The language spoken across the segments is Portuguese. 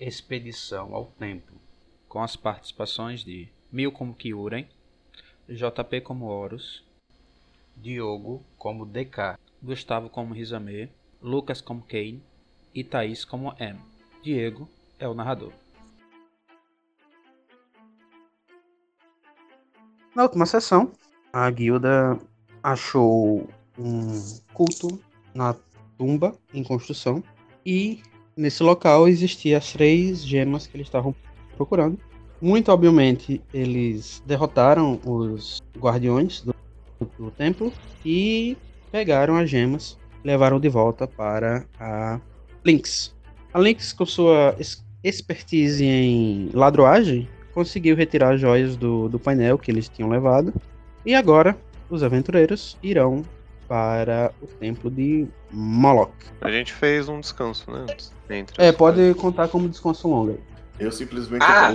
Expedição ao Templo, com as participações de Mil como Kyuren, JP como Horus, Diogo como DK, Gustavo como Rizame, Lucas como Kane e Thaís como M. Diego é o narrador. Na última sessão, a guilda achou um culto na tumba em construção e nesse local existiam as três gemas que eles estavam procurando. Muito obviamente, eles derrotaram os guardiões do, do templo e pegaram as gemas, levaram de volta para a Lynx. A Lynx, com sua expertise em ladroagem, conseguiu retirar as joias do, do painel que eles tinham levado. E agora, os aventureiros irão para o templo de Moloch. A gente fez um descanso, né? Entre é, pode contar como descanso longo. Eu simplesmente. Ah!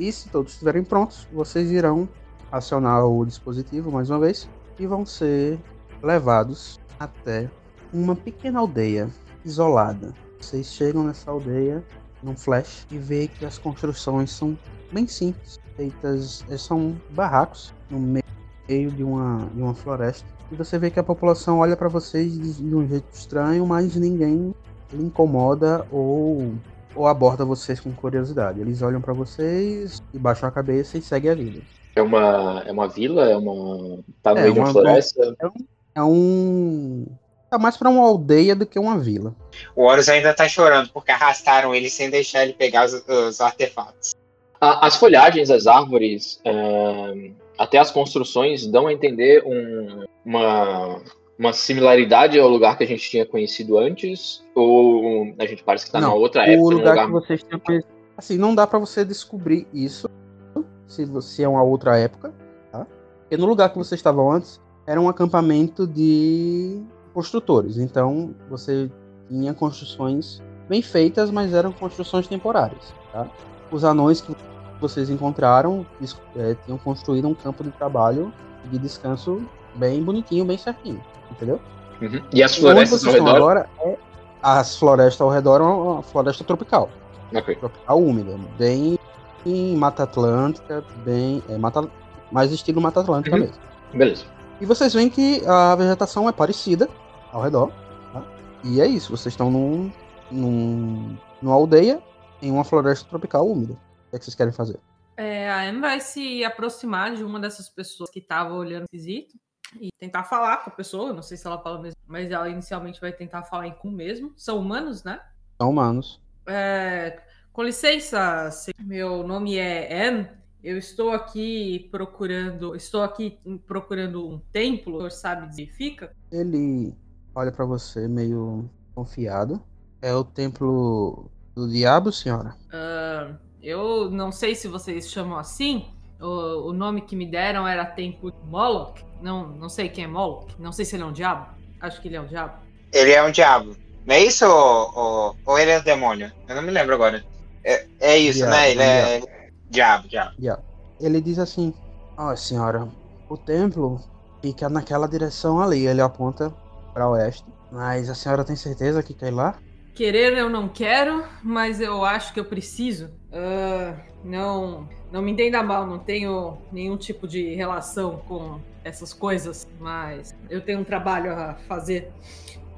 E se todos estiverem prontos, vocês irão acionar o dispositivo mais uma vez e vão ser levados até uma pequena aldeia isolada. Vocês chegam nessa aldeia num flash e vê que as construções são bem simples, feitas eh, são barracos no meio de uma, de uma floresta. E você vê que a população olha para vocês de, um jeito estranho, mas ninguém lhe incomoda ou, ou aborda vocês com curiosidade. Eles olham para vocês e baixam a cabeça e seguem a vida. É uma, é uma vila? É uma. Tá no é meio de uma floresta? É um, é um Tá mais pra uma aldeia do que uma vila. O Horus ainda tá chorando porque arrastaram ele sem deixar ele pegar os, os artefatos. As folhagens das árvores, é, até as construções, dão a entender um, uma, uma similaridade ao lugar que a gente tinha conhecido antes? Ou a gente parece que tá não, na outra época? O lugar, lugar, que vocês tinham conhecido. Assim, não dá para você descobrir isso se, você é uma outra época, tá? Porque no lugar que vocês estavam antes, era um acampamento de construtores. Então você tinha construções bem feitas, mas eram construções temporárias. Tá? Os anões que vocês encontraram é, tinham construído um campo de trabalho e de descanso bem bonitinho, bem certinho, entendeu? Uhum. E as florestas ao redor? Agora é as florestas ao redor é uma floresta tropical. Okay. Tropical úmida, bem em Mata Atlântica, bem. É, mata, mais estilo Mata Atlântica uhum. mesmo. Beleza. E vocês veem que a vegetação é parecida, ao redor. Tá? E é isso, vocês estão num, num, numa aldeia em uma floresta tropical úmida. Que, é que vocês querem fazer? É, a Anne vai se aproximar de uma dessas pessoas que estava olhando esquisito e tentar falar com a pessoa. Não sei se ela fala mesmo, mas ela inicialmente vai tentar falar em com mesmo. São humanos, né? São humanos. É, com licença, meu nome é Anne. Eu estou aqui procurando, estou aqui procurando um templo, o senhor sabe onde fica? Ele olha para você meio confiado. É o templo do diabo, senhora? Uh, eu não sei se vocês chamam assim. O, o, nome que me deram era Templo Moloch. Não, não sei quem é Moloch. Não sei se ele é um diabo. Acho que ele é um diabo. Ele é um diabo. Não é isso ou, ou, ou ele é um demônio? Eu não me lembro agora. É, é isso, diabo, né? Ele é diabo, diabo. diabo. Ele diz assim: Ó, oh, senhora, o templo fica naquela direção ali. Ele aponta para oeste. Mas a senhora tem certeza que quer ir lá? Querer eu não quero, mas eu acho que eu preciso. Uh, não, não me entenda mal, não tenho nenhum tipo de relação com essas coisas, mas eu tenho um trabalho a fazer.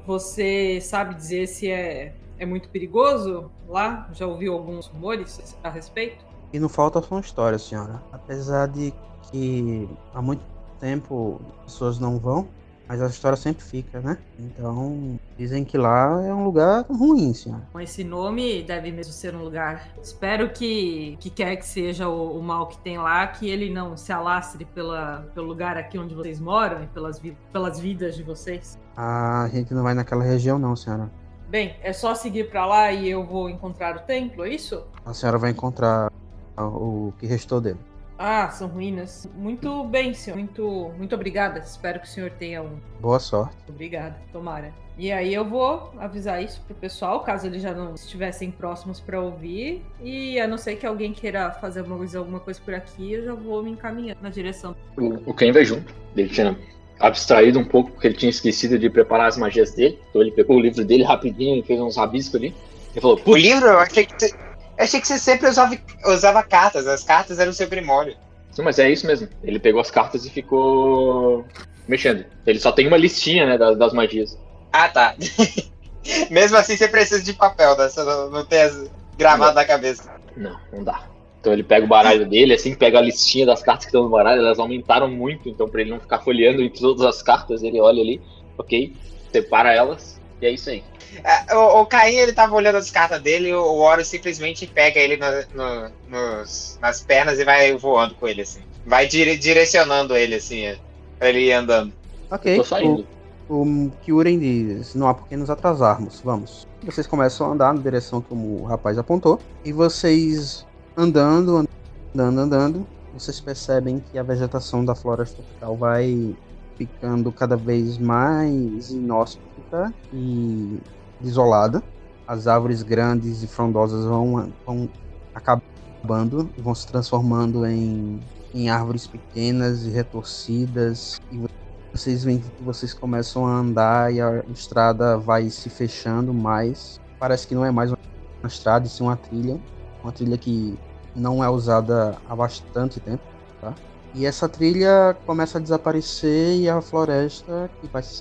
Você sabe dizer se é, é muito perigoso lá? Já ouviu alguns rumores a respeito? E não falta só história, senhora. Apesar de que há muito tempo pessoas não vão, mas a história sempre fica, né? Então, dizem que lá é um lugar ruim, senhor. Com esse nome, deve mesmo ser um lugar. Espero que, que quer que seja o, o, mal que tem lá, que ele não se alastre pela, pelo lugar aqui onde vocês moram e pelas, pelas vidas de vocês. Ah, a gente não vai naquela região, não, senhora. Bem, é só seguir pra lá e eu vou encontrar o templo, é isso? A senhora vai encontrar o que restou dele. Ah, são ruínas. Muito bem, senhor. Muito, muito obrigada. Espero que o senhor tenha um. Boa sorte. Obrigada, tomara. E aí eu vou avisar isso pro pessoal, caso eles já não estivessem próximos para ouvir. E a não ser que alguém queira fazer alguma coisa, alguma coisa por aqui, eu já vou me encaminhando na direção. O, o Ken vai junto. Ele tinha abstraído um pouco porque ele tinha esquecido de preparar as magias dele. Então ele pegou o livro dele rapidinho e fez uns rabiscos ali. Ele falou, O livro, eu achei que você, eu achei que você sempre usava, usava cartas. As cartas eram o seu primórdio. Sim, mas é isso mesmo. Ele pegou as cartas e ficou mexendo. Ele só tem uma listinha, né, das, das magias. Ah, tá. Mesmo assim, você precisa de papel, né? Você não, não tem as- gravado na cabeça. Não, não dá. Então ele pega o baralho dele, assim, pega a listinha das cartas que estão no baralho, elas aumentaram muito, então pra ele não ficar folheando em todas as cartas, ele olha ali, ok, separa elas, e é isso aí. Ah, O, o Caim, ele tava olhando as cartas dele, o Horus simplesmente pega ele no- no- nos- nas pernas e vai voando com ele, assim. Vai dire- direcionando ele, assim, é, pra ele ir andando. Ok. Tô saindo. O, o Kyuren diz: Não há por que nos atrasarmos. Vamos. Vocês começam a andar na direção que o rapaz apontou. E vocês andando, andando, andando. Vocês percebem que a vegetação da floresta tropical vai ficando cada vez mais inóspita e isolada. As árvores grandes e frondosas vão, vão acabando vão se transformando em, em árvores pequenas e retorcidas. E vocês veem que vocês começam a andar e a estrada vai se fechando mais. Parece que não é mais uma estrada, e sim uma trilha. Uma trilha que não é usada há bastante tempo, tá? E essa trilha começa a desaparecer e a floresta que vai se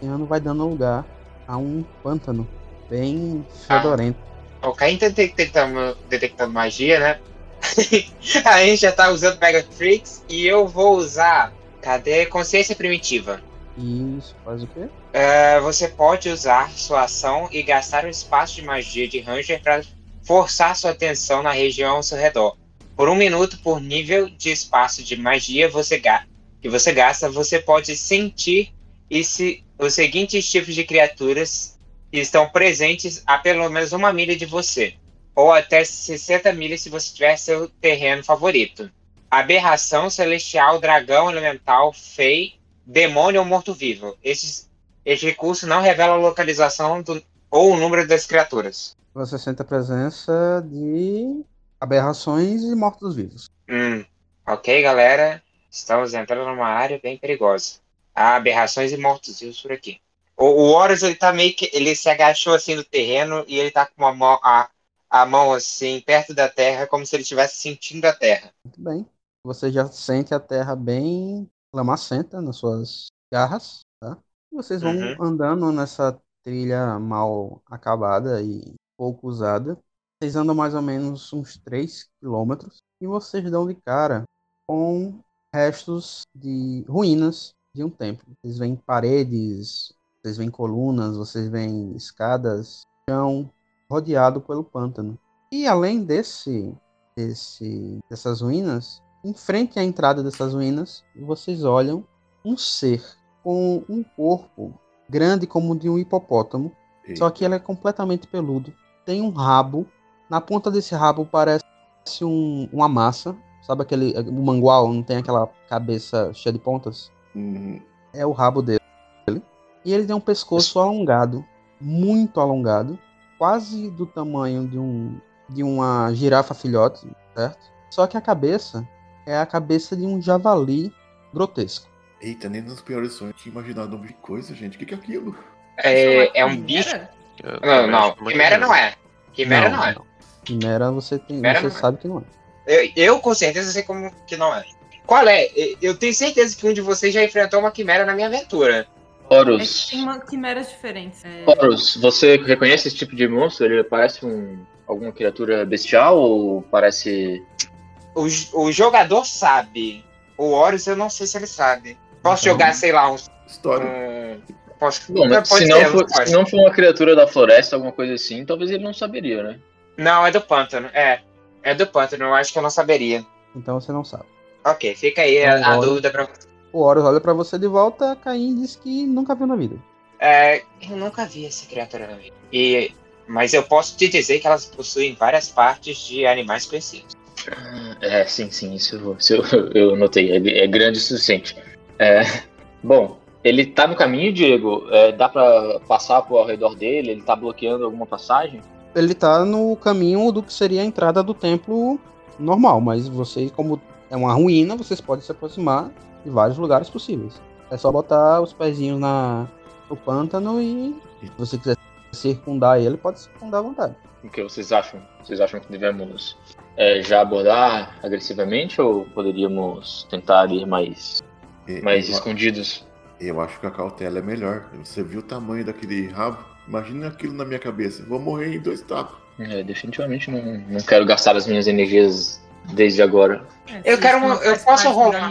escasseando vai dando lugar a um pântano bem fedorento. O Caim tá detectando, detectando magia, né? a gente já tá usando Mega Freaks e eu vou usar. Cadê? Consciência primitiva. Isso faz o quê? É, você pode usar sua ação e gastar um espaço de magia de Ranger para forçar sua atenção na região ao seu redor. Por um minuto por nível de espaço de magia você que você gasta, você pode sentir se os seguintes tipos de criaturas estão presentes a pelo menos uma milha de você, ou até 60 milhas se você tiver seu terreno favorito. Aberração, celestial, dragão, elemental, fei, demônio ou morto-vivo. Esses, este recurso não revela a localização do- ou o número das criaturas. Você sente a presença de aberrações e mortos-vivos. Hum, ok, galera. Estamos entrando numa área bem perigosa. Há aberrações e mortos-vivos por aqui. O, o Horus, ele tá meio que. Ele se agachou assim no terreno e ele tá com a mão, a, a mão assim, perto da terra, como se ele estivesse sentindo a terra. Muito bem. Você já sente a terra bem lamacenta nas suas garras, tá? E vocês vão Uhum. andando nessa trilha mal acabada e pouco usada. Vocês andam mais ou menos uns 3 quilômetros e vocês dão de cara com restos de ruínas de um templo. Vocês veem paredes, vocês veem colunas, vocês veem escadas, chão rodeado pelo pântano. E além desse, desse dessas ruínas, em frente à entrada dessas ruínas, vocês olham um ser com um corpo grande como o de um hipopótamo, só que ele é completamente peludo. Tem um rabo. Na ponta desse rabo parece um, uma massa. Sabe aquele. O mangual não tem aquela cabeça cheia de pontas? Uhum. É o rabo dele. E ele tem um pescoço alongado, muito alongado, quase do tamanho de um de uma girafa filhote, certo? Só que a cabeça é a cabeça de um javali grotesco. Eita, nem nos piores sonhos tinha imaginado um de coisa, gente. O que, que é aquilo? É, é um bicho. Não, não. Quimera não é. Quimera não, é. Quimera você tem, Quimera você não é. sabe que não é. Eu, eu com certeza sei como que não é. Qual é? Eu- tenho certeza que um de vocês já enfrentou uma quimera na minha aventura. É Horus, que tem uma quimeras diferentes. É, Horus, você reconhece esse tipo de monstro? Ele parece um, alguma criatura bestial ou parece... O, o jogador sabe. O Horus eu não sei se ele sabe. Posso Então- jogar, sei lá, um. História. um- posso, Bom, mas se, ser, não for, se não for uma criatura da floresta, alguma coisa assim, talvez ele não saberia, né? Não, é do pântano. É. É do pântano, eu acho que eu não saberia. Então você não sabe. Ok, fica aí a, a Não, dúvida pra O Horus olha pra você de volta, Caim diz que nunca viu na vida. É, eu nunca vi essa criatura na vida. E, mas eu posso te dizer que elas possuem várias partes de animais conhecidos. É, sim, sim, isso, isso eu, eu notei. É, é grande o suficiente. É, bom, ele tá no caminho, Diego? É, dá pra passar por ao redor dele? Ele tá bloqueando alguma passagem? Ele tá no caminho do que seria a entrada do templo normal, mas vocês, como é uma ruína, vocês podem se aproximar de vários lugares possíveis. É só botar os pezinhos na, no pântano e se você quiser circundar ele, pode circundar à vontade. O que vocês acham? Vocês acham que devemos é, já abordar agressivamente ou poderíamos tentar ir mais, E- mais eu, escondidos? eu acho que a cautela é melhor. Você viu o tamanho daquele rabo? Imagina aquilo na minha cabeça. Vou morrer em dois tapas. É, definitivamente não, não quero gastar as minhas energias desde agora. É, Eu quero uma- eu posso rolar?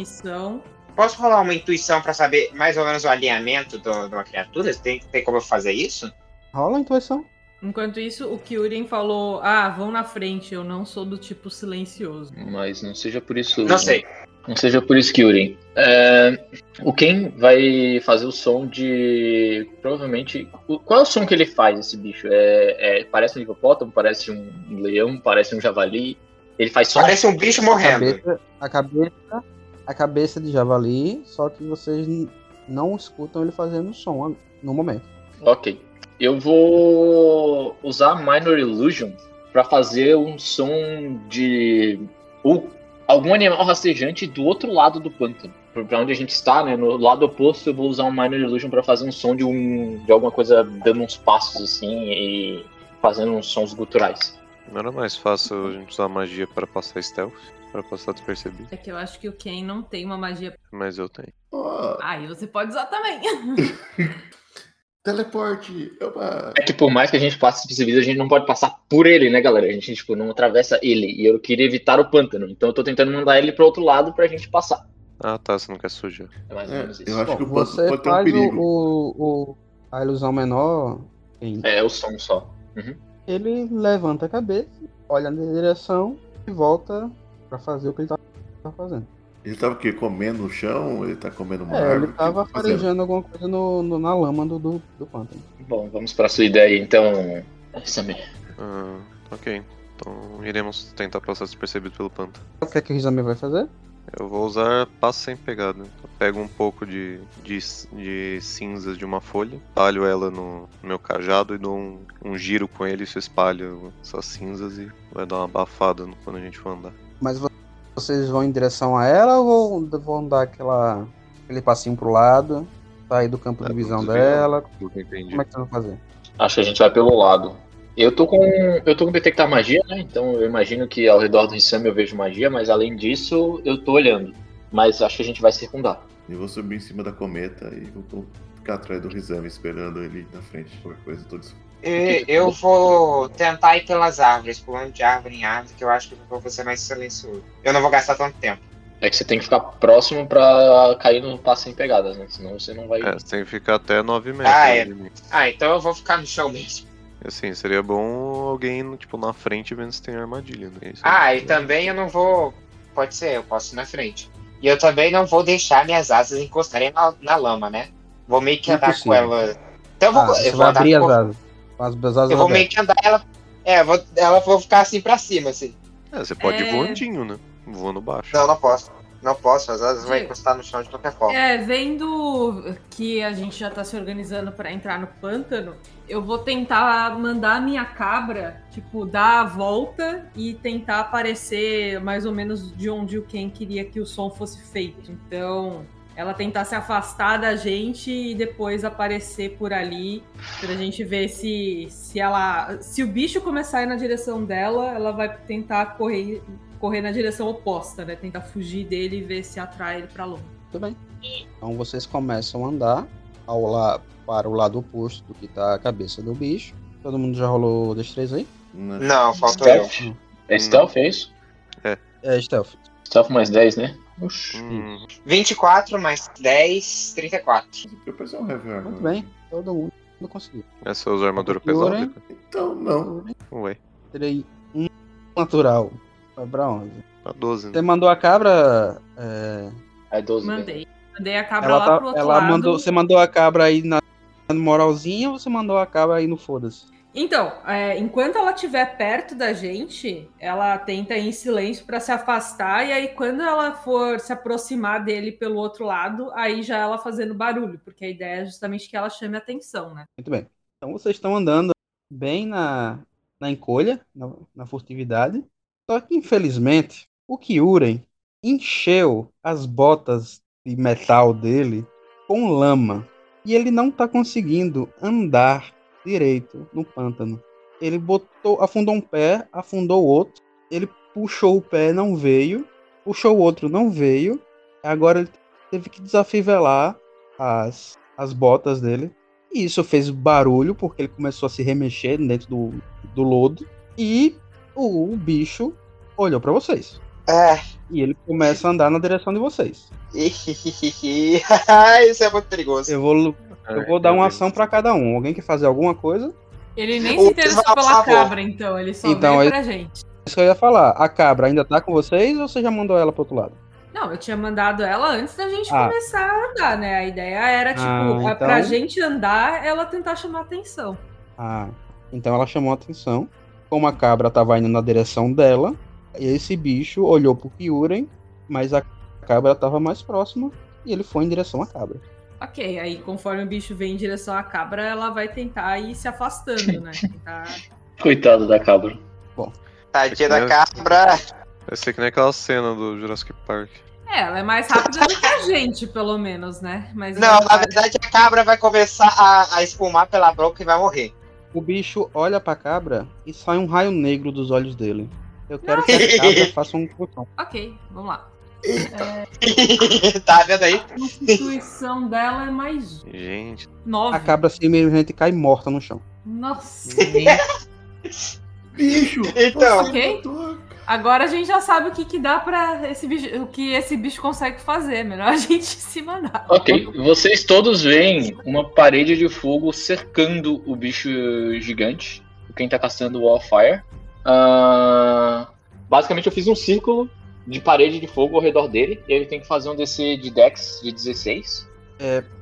Posso rolar uma intuição pra saber mais ou menos o alinhamento do- de uma criatura? Tem, tem como eu fazer isso? Rola a intuição. Enquanto isso, o Kyurem falou: Ah, vão na frente, eu não sou do tipo silencioso. Mas não seja por isso. Não sei. Não seja por isso, Kyurem. É, o Ken vai fazer o som de. Provavelmente. o- Qual é o som que ele faz, esse bicho? É, é- parece um hipopótamo, parece um leão, parece um javali. Ele faz som. Parece um bicho A morrendo. cabeça, a cabeça, a cabeça de javali, só que vocês não escutam ele fazendo som no momento. Ok. Eu vou usar Minor Illusion pra fazer um som de ou algum animal rastejante do outro lado do pântano. Pra onde a gente está, né? No lado oposto, eu vou usar um Minor Illusion pra fazer um som de um de alguma coisa dando uns passos assim e fazendo uns sons guturais. Não era mais fácil a gente usar magia para passar stealth? Para passar despercebido? É que eu acho que o Ken não tem uma magia. Mas eu tenho. Ó, Aí você pode usar também. teleporte! Opa! É que por mais que a gente passe despercebido, a gente não pode passar por ele, né, galera? A gente tipo não atravessa ele e eu queria evitar o pântano. Então eu tô tentando mandar ele pro outro lado pra gente passar. Ah, tá, você não quer sujar. É mais ou É, menos isso. eu acho que Bom, o pântano você pode ter um o, perigo. o- o- a ilusão menor, em- É o som só. Ele levanta a cabeça, olha na direção e volta pra fazer o que ele tá, fazendo. Ele tava o quê? Comendo no chão? Ele tá comendo uma É, árvore? ele O que tava tá fazendo? farejando alguma coisa no, no- na lama do, do, do pântano. Bom, vamos pra sua ideia então, Samir. Ah, ok. Então iremos tentar passar despercebido pelo pântano. O que é que o Rizame vai fazer? Eu vou usar passo sem pegada. Eu pego um pouco de, de, de cinzas de uma folha, espalho ela no, meu cajado e dou um, um giro com ele, isso espalha essas cinzas e vai dar uma abafada no- quando a gente for andar. Mas vo- vocês vão em direção a ela ou vão, dar aquela, aquele passinho pro lado, sair do campo de É, visão desviar. dela? Como é que vocês vão fazer? Acho que a gente vai pelo lado. Eu tô com. Eu tô com detectar magia, né? Então eu imagino que ao redor do Rissam eu vejo magia, mas além disso, eu tô olhando. Mas acho que a gente vai circundar. Eu vou subir em cima da cometa e vou, ficar atrás do Rizame esperando ele na frente. Qualquer coisa, tô dis- E eu vou tentar ir pelas árvores, pulando de árvore em árvore, que eu acho que eu vou ser mais silencioso. Eu não vou gastar tanto tempo. É que você tem que ficar próximo pra cair no passo sem pegadas, né? Senão você não vai. É, você tem que ficar até 9 metros Ah, é. Ah, então eu vou ficar no chão mesmo. Assim, seria bom alguém, tipo, na frente vendo se tem armadilha, né? Isso Ah, é- e também eu não vou. Pode ser, eu posso ir na frente. E eu também não vou deixar minhas asas encostarem na, na lama, né? Vou meio que andar com ela. Então eu vou, Ah, eu vou vai andar abrir as com- asas. As, as asas Eu vou abertas. meio que andar ela. É, vou, ela vou ficar assim pra cima, assim. É, você pode ir É. voandinho, né? Voando baixo. Não, não posso. Não posso, as asas vão encostar no chão de qualquer forma. É, vendo que a gente já tá se organizando pra entrar no pântano, eu vou tentar mandar a minha cabra, tipo, dar a volta e tentar aparecer mais ou menos de onde o Ken queria que o som fosse feito. Então, ela tentar se afastar da gente e depois aparecer por ali pra gente ver se se ela, se o bicho começar a ir na direção dela, ela vai tentar correr correr na direção oposta, né? Tentar fugir dele e ver se atrai ele pra longe. Tudo bem. Então vocês começam a andar ao la... para o lado oposto do que tá a cabeça do bicho. Todo mundo já rolou destreza aí? Não, Não, faltou eu. Stealth? É stealth, é isso? É, stealth. Stealth mais 10, né? Oxi. Hum, 24 mais 10, 34. Eu pensei um rever. Muito bem. Todo mundo conseguiu. essa usa armadura pesada? Então, não. Ué, Tirei um natural. Vai pra onde? tá 12, Você né? mandou a cabra. é, É 12. né? Mandei. Mandei a cabra Ela, lá tá- pro outro ela lado. mandou. Você mandou a cabra aí na moralzinha ou você mandou a cabra aí no foda-se? Então, é, enquanto ela estiver perto da gente, ela tenta ir em silêncio para se afastar, e aí quando ela for se aproximar dele pelo outro lado, aí já ela fazendo barulho, porque a ideia é justamente que ela chame atenção, né? Muito bem. Então vocês estão andando bem na, na encolha, na, na furtividade. Só que, infelizmente, o Kyuren encheu as botas de metal dele com lama. E ele não está conseguindo andar direito no pântano. Ele botou, afundou um pé, afundou o outro. Ele puxou o pé, não veio. Puxou o outro, não veio. Agora ele teve que desafivelar as, as botas dele. E isso fez barulho, porque ele começou a se remexer dentro do, do lodo. E o, bicho olhou para vocês. É. E ele começa a andar na direção de vocês. Isso é muito perigoso. Eu vou, eu vou dar uma ação para cada um. Alguém quer fazer alguma coisa? Ele nem se interessou pela favor. cabra, então, ele só Então, veio pra gente. Isso que eu ia falar. A cabra ainda tá com vocês ou você já mandou ela pro outro lado? Não, eu tinha mandado ela antes da gente Ah. começar a andar, né? A ideia era, tipo, Ah, a- pra então- gente andar, ela tentar chamar atenção. Ah, então ela chamou a atenção. Como a cabra tava indo na direção dela, e esse bicho olhou pro Kyuren, mas a cabra tava mais próxima e ele foi em direção à cabra. Ok, aí conforme o bicho vem em direção à cabra, ela vai tentar ir se afastando, né? Tentar... Coitado da cabra. Tadinha da cabra. Vai ser que nem aquela cena do Jurassic Park. É, ela é mais rápida do que a gente, pelo menos, né? Mas Não, na verdade a cabra vai começar a, a espumar pela boca e vai morrer. O bicho olha pra cabra e sai um raio negro dos olhos dele. Eu quero que a cabra faça um putão. Ok, vamos lá. tá vendo aí? A constituição dela é mais Gente, nove. A cabra simplesmente cai morta no chão. Nossa. Bicho! Então. Ok. Agora a gente já sabe o que, que dá pra esse bicho, o que esse bicho consegue fazer. Melhor a gente se mandar. Ok, vocês todos veem uma parede de fogo cercando o bicho gigante. Quem tá caçando o Wildfire. Ah, basicamente, eu fiz um círculo de parede de fogo ao redor dele. E ele tem que fazer um DC de Dex de 16.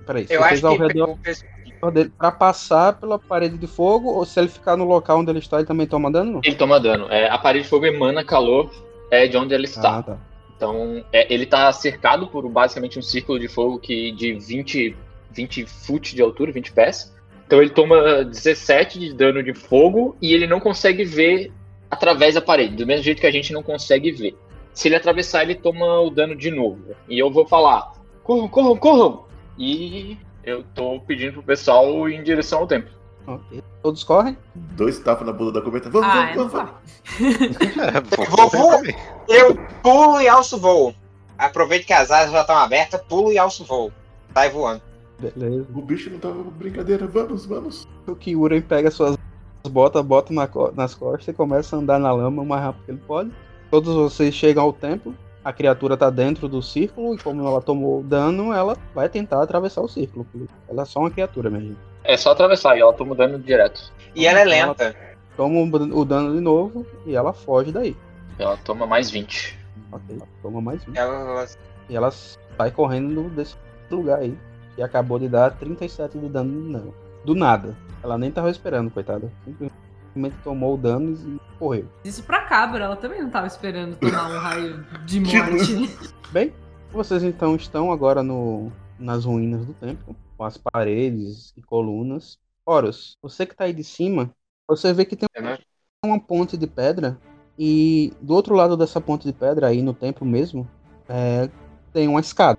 Peraí, Eu acho que redor dele pra passar pela parede de fogo, ou se ele ficar no local onde ele está, ele também toma dano? Ele toma dano. É, a parede de fogo emana calor é de onde ele está. Ah, tá. Então, é, ele tá cercado por basicamente um círculo de fogo que de 20, 20 foot de altura, 20 pés. Então ele toma 17 de dano de fogo e ele não consegue ver através da parede, do mesmo jeito que a gente não consegue ver. Se ele atravessar, ele toma o dano de novo. E eu vou falar: corram, corram, corram! E eu tô pedindo pro pessoal ir em direção ao templo. Ok. Todos correm? Dois tapas na bunda da cometa. Vamos, Ah, eu vamos, não vamos. é, Vou- vou- Eu pulo e alço voo. Aproveito que as asas já estão abertas, pulo e alço voo. Sai voando. Beleza. O bicho não tava brincadeira. Vamos, vamos. O Kyuren pega suas botas, bota na co- nas costas e começa a andar na lama o mais rápido que ele pode. Todos vocês chegam ao templo. A criatura tá dentro do círculo e como ela tomou dano, ela vai tentar atravessar o círculo. Ela é só uma criatura, gente. É só atravessar e ela toma o dano direto. E ela é lenta. Toma o dano de novo e ela foge daí. Ela toma mais 20. Ok, toma mais um. Ela... E ela sai correndo desse lugar aí. E acabou de dar 37 de dano nela. Do nada. Ela nem tava esperando, coitada. Simplesmente tomou o dano e correu. Isso pra cabra, ela também não tava esperando tomar um raio de morte. Bem, vocês então estão agora no, nas ruínas do templo, com as paredes e colunas. Horus, você que tá aí de cima, você vê que tem Eu não- uma ponte de pedra e do outro lado dessa ponte de pedra, aí no templo mesmo, é, tem uma escada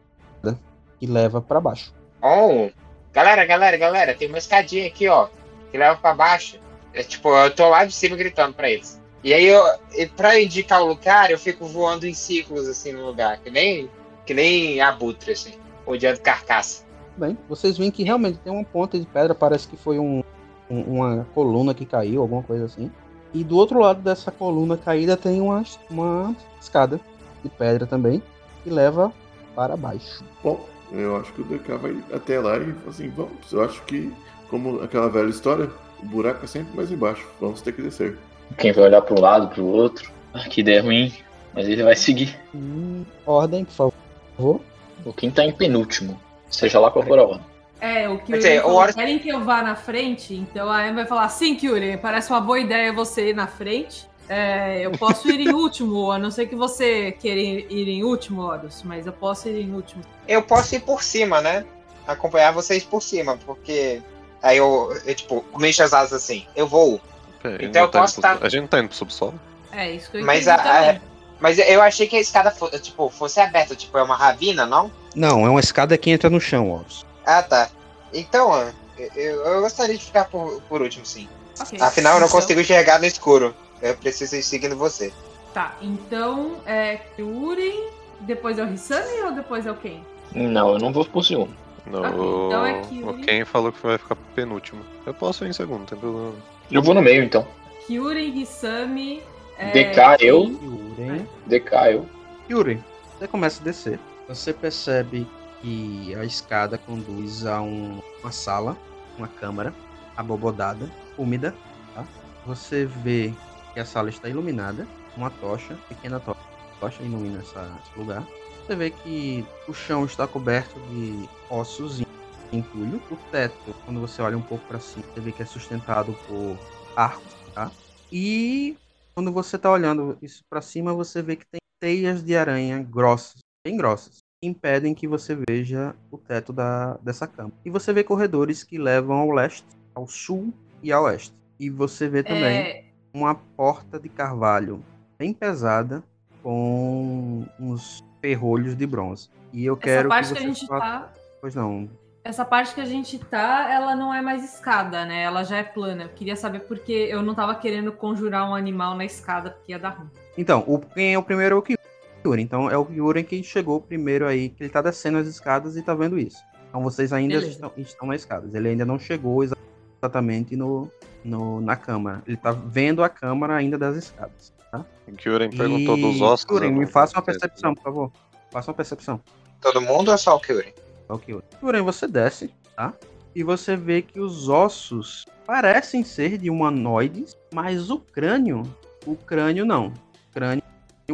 que leva pra baixo. Oh, galera, galera, galera, tem uma escadinha aqui, ó, que leva pra baixo. É, tipo, eu tô lá de cima gritando pra eles. E aí, eu, e pra indicar o lugar, eu fico voando em círculos, assim, no lugar. Que nem, que nem abutre, assim, odiando carcaça. Bem, vocês veem que realmente tem uma ponte de pedra, parece que foi um, um- uma coluna que caiu, alguma coisa assim. E do outro lado dessa coluna caída tem uma, uma escada de pedra também, que leva para baixo. Bom, eu acho que o DK vai até lá e fala assim, vamos. Eu acho que, como aquela velha história, o buraco é sempre mais embaixo. Vamos ter que descer. Quem vai olhar para um lado, para o outro. Ah, que ideia ruim. Mas ele vai seguir. Hum, ordem, por favor. O quem tá em penúltimo. Seja lá qual for a ordem. É, o que dizer, o falou, querem que eu vá na frente, então a Amy vai falar, sim, Kyuri, parece uma boa ideia você ir na frente. É, eu posso ir em último, a não ser que você queira ir ir em último, Horus, mas eu posso ir em último. Eu posso ir por cima, né? Acompanhar vocês por cima, porque. Aí eu, eu tipo, mexo as asas assim. Eu vou. Pera, Então eu tá posso indo pro- tá- A gente não tá indo pro subsolo? É, isso que eu Mas a- também. Mas eu achei que a escada fo- tipo, fosse aberta, tipo, é uma ravina, não? Não, é uma escada que entra no chão, Horus. Ah, tá. Então, eu, eu gostaria de ficar por, por último, sim. Ok, Afinal, eu não então- consigo enxergar no escuro. Eu preciso ir seguindo você. Tá, então é Kyuri, depois é o Hisami ou depois é o Ken? Não, eu não vou por segundo. Não, o, então é que o Ken falou que vai ficar penúltimo. Eu posso ir em segundo, não tem problema. Eu vou no meio, então. Kyuri, Hisami. É, DK, eu. Yuri. DK, eu. Yuri, você começa a descer. Você percebe que a escada conduz a um- uma sala, uma câmara, abobodada, úmida. Tá? Você vê que a sala está iluminada, uma tocha, pequena to- tocha ilumina essa- esse lugar. Você vê que o chão está coberto de ossos em entulho. O teto, quando você olha um pouco para cima, você vê que é sustentado por arcos, tá? E quando você está olhando isso para cima, você vê que tem teias de aranha grossas, bem grossas, que impedem que você veja o teto da, dessa cama. E você vê corredores que levam ao leste, ao sul e ao oeste. E você vê também É, uma porta de carvalho bem pesada com uns ferrolhos de bronze. E eu essa quero parte que que, a gente faça... tá. Pois não. Essa parte que a gente tá, ela não é mais escada, né? Ela já é plana. Eu queria saber porque eu não tava querendo conjurar um animal na escada, porque ia dar ruim. Então, o, quem é o primeiro é o Kyuri. Então é o Kyuri que chegou primeiro aí, que ele tá descendo as escadas e tá vendo isso. Então vocês ainda Beleza. estão, estão nas escadas. Ele ainda não chegou exa- exatamente no, no, na câmara. Ele tá vendo a câmara ainda das escadas. Tá? O Kyuren perguntou E, dos ossos. Kyuri, eu me faça uma percepção, por favor. Faça uma percepção. Todo mundo ou só o Kyuri? Ok. Porém, você desce, tá? E você vê que os ossos parecem ser de humanoides, mas o crânio, o crânio não. O crânio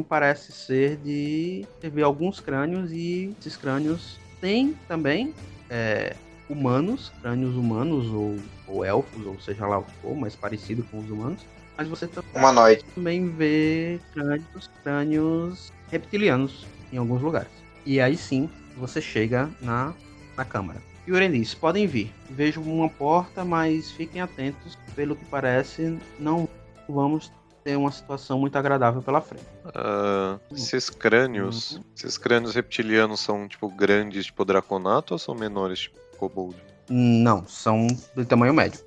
parece ser de. Você vê alguns crânios e esses crânios têm também é, humanos, crânios humanos ou, ou elfos, ou seja lá o que for, mais parecido com os humanos. Mas você tam- Humanoide. também vê crânios, crânios reptilianos em alguns lugares. E aí sim, você chega na, na câmara. E o diz, podem vir. Vejo uma porta, mas fiquem atentos. Pelo que parece, não vamos ter uma situação muito agradável pela frente. Ah, esses crânios. Uhum. Esses crânios reptilianos são, tipo, grandes, tipo Draconato, ou são menores, tipo Kobold? Não, são de tamanho médio.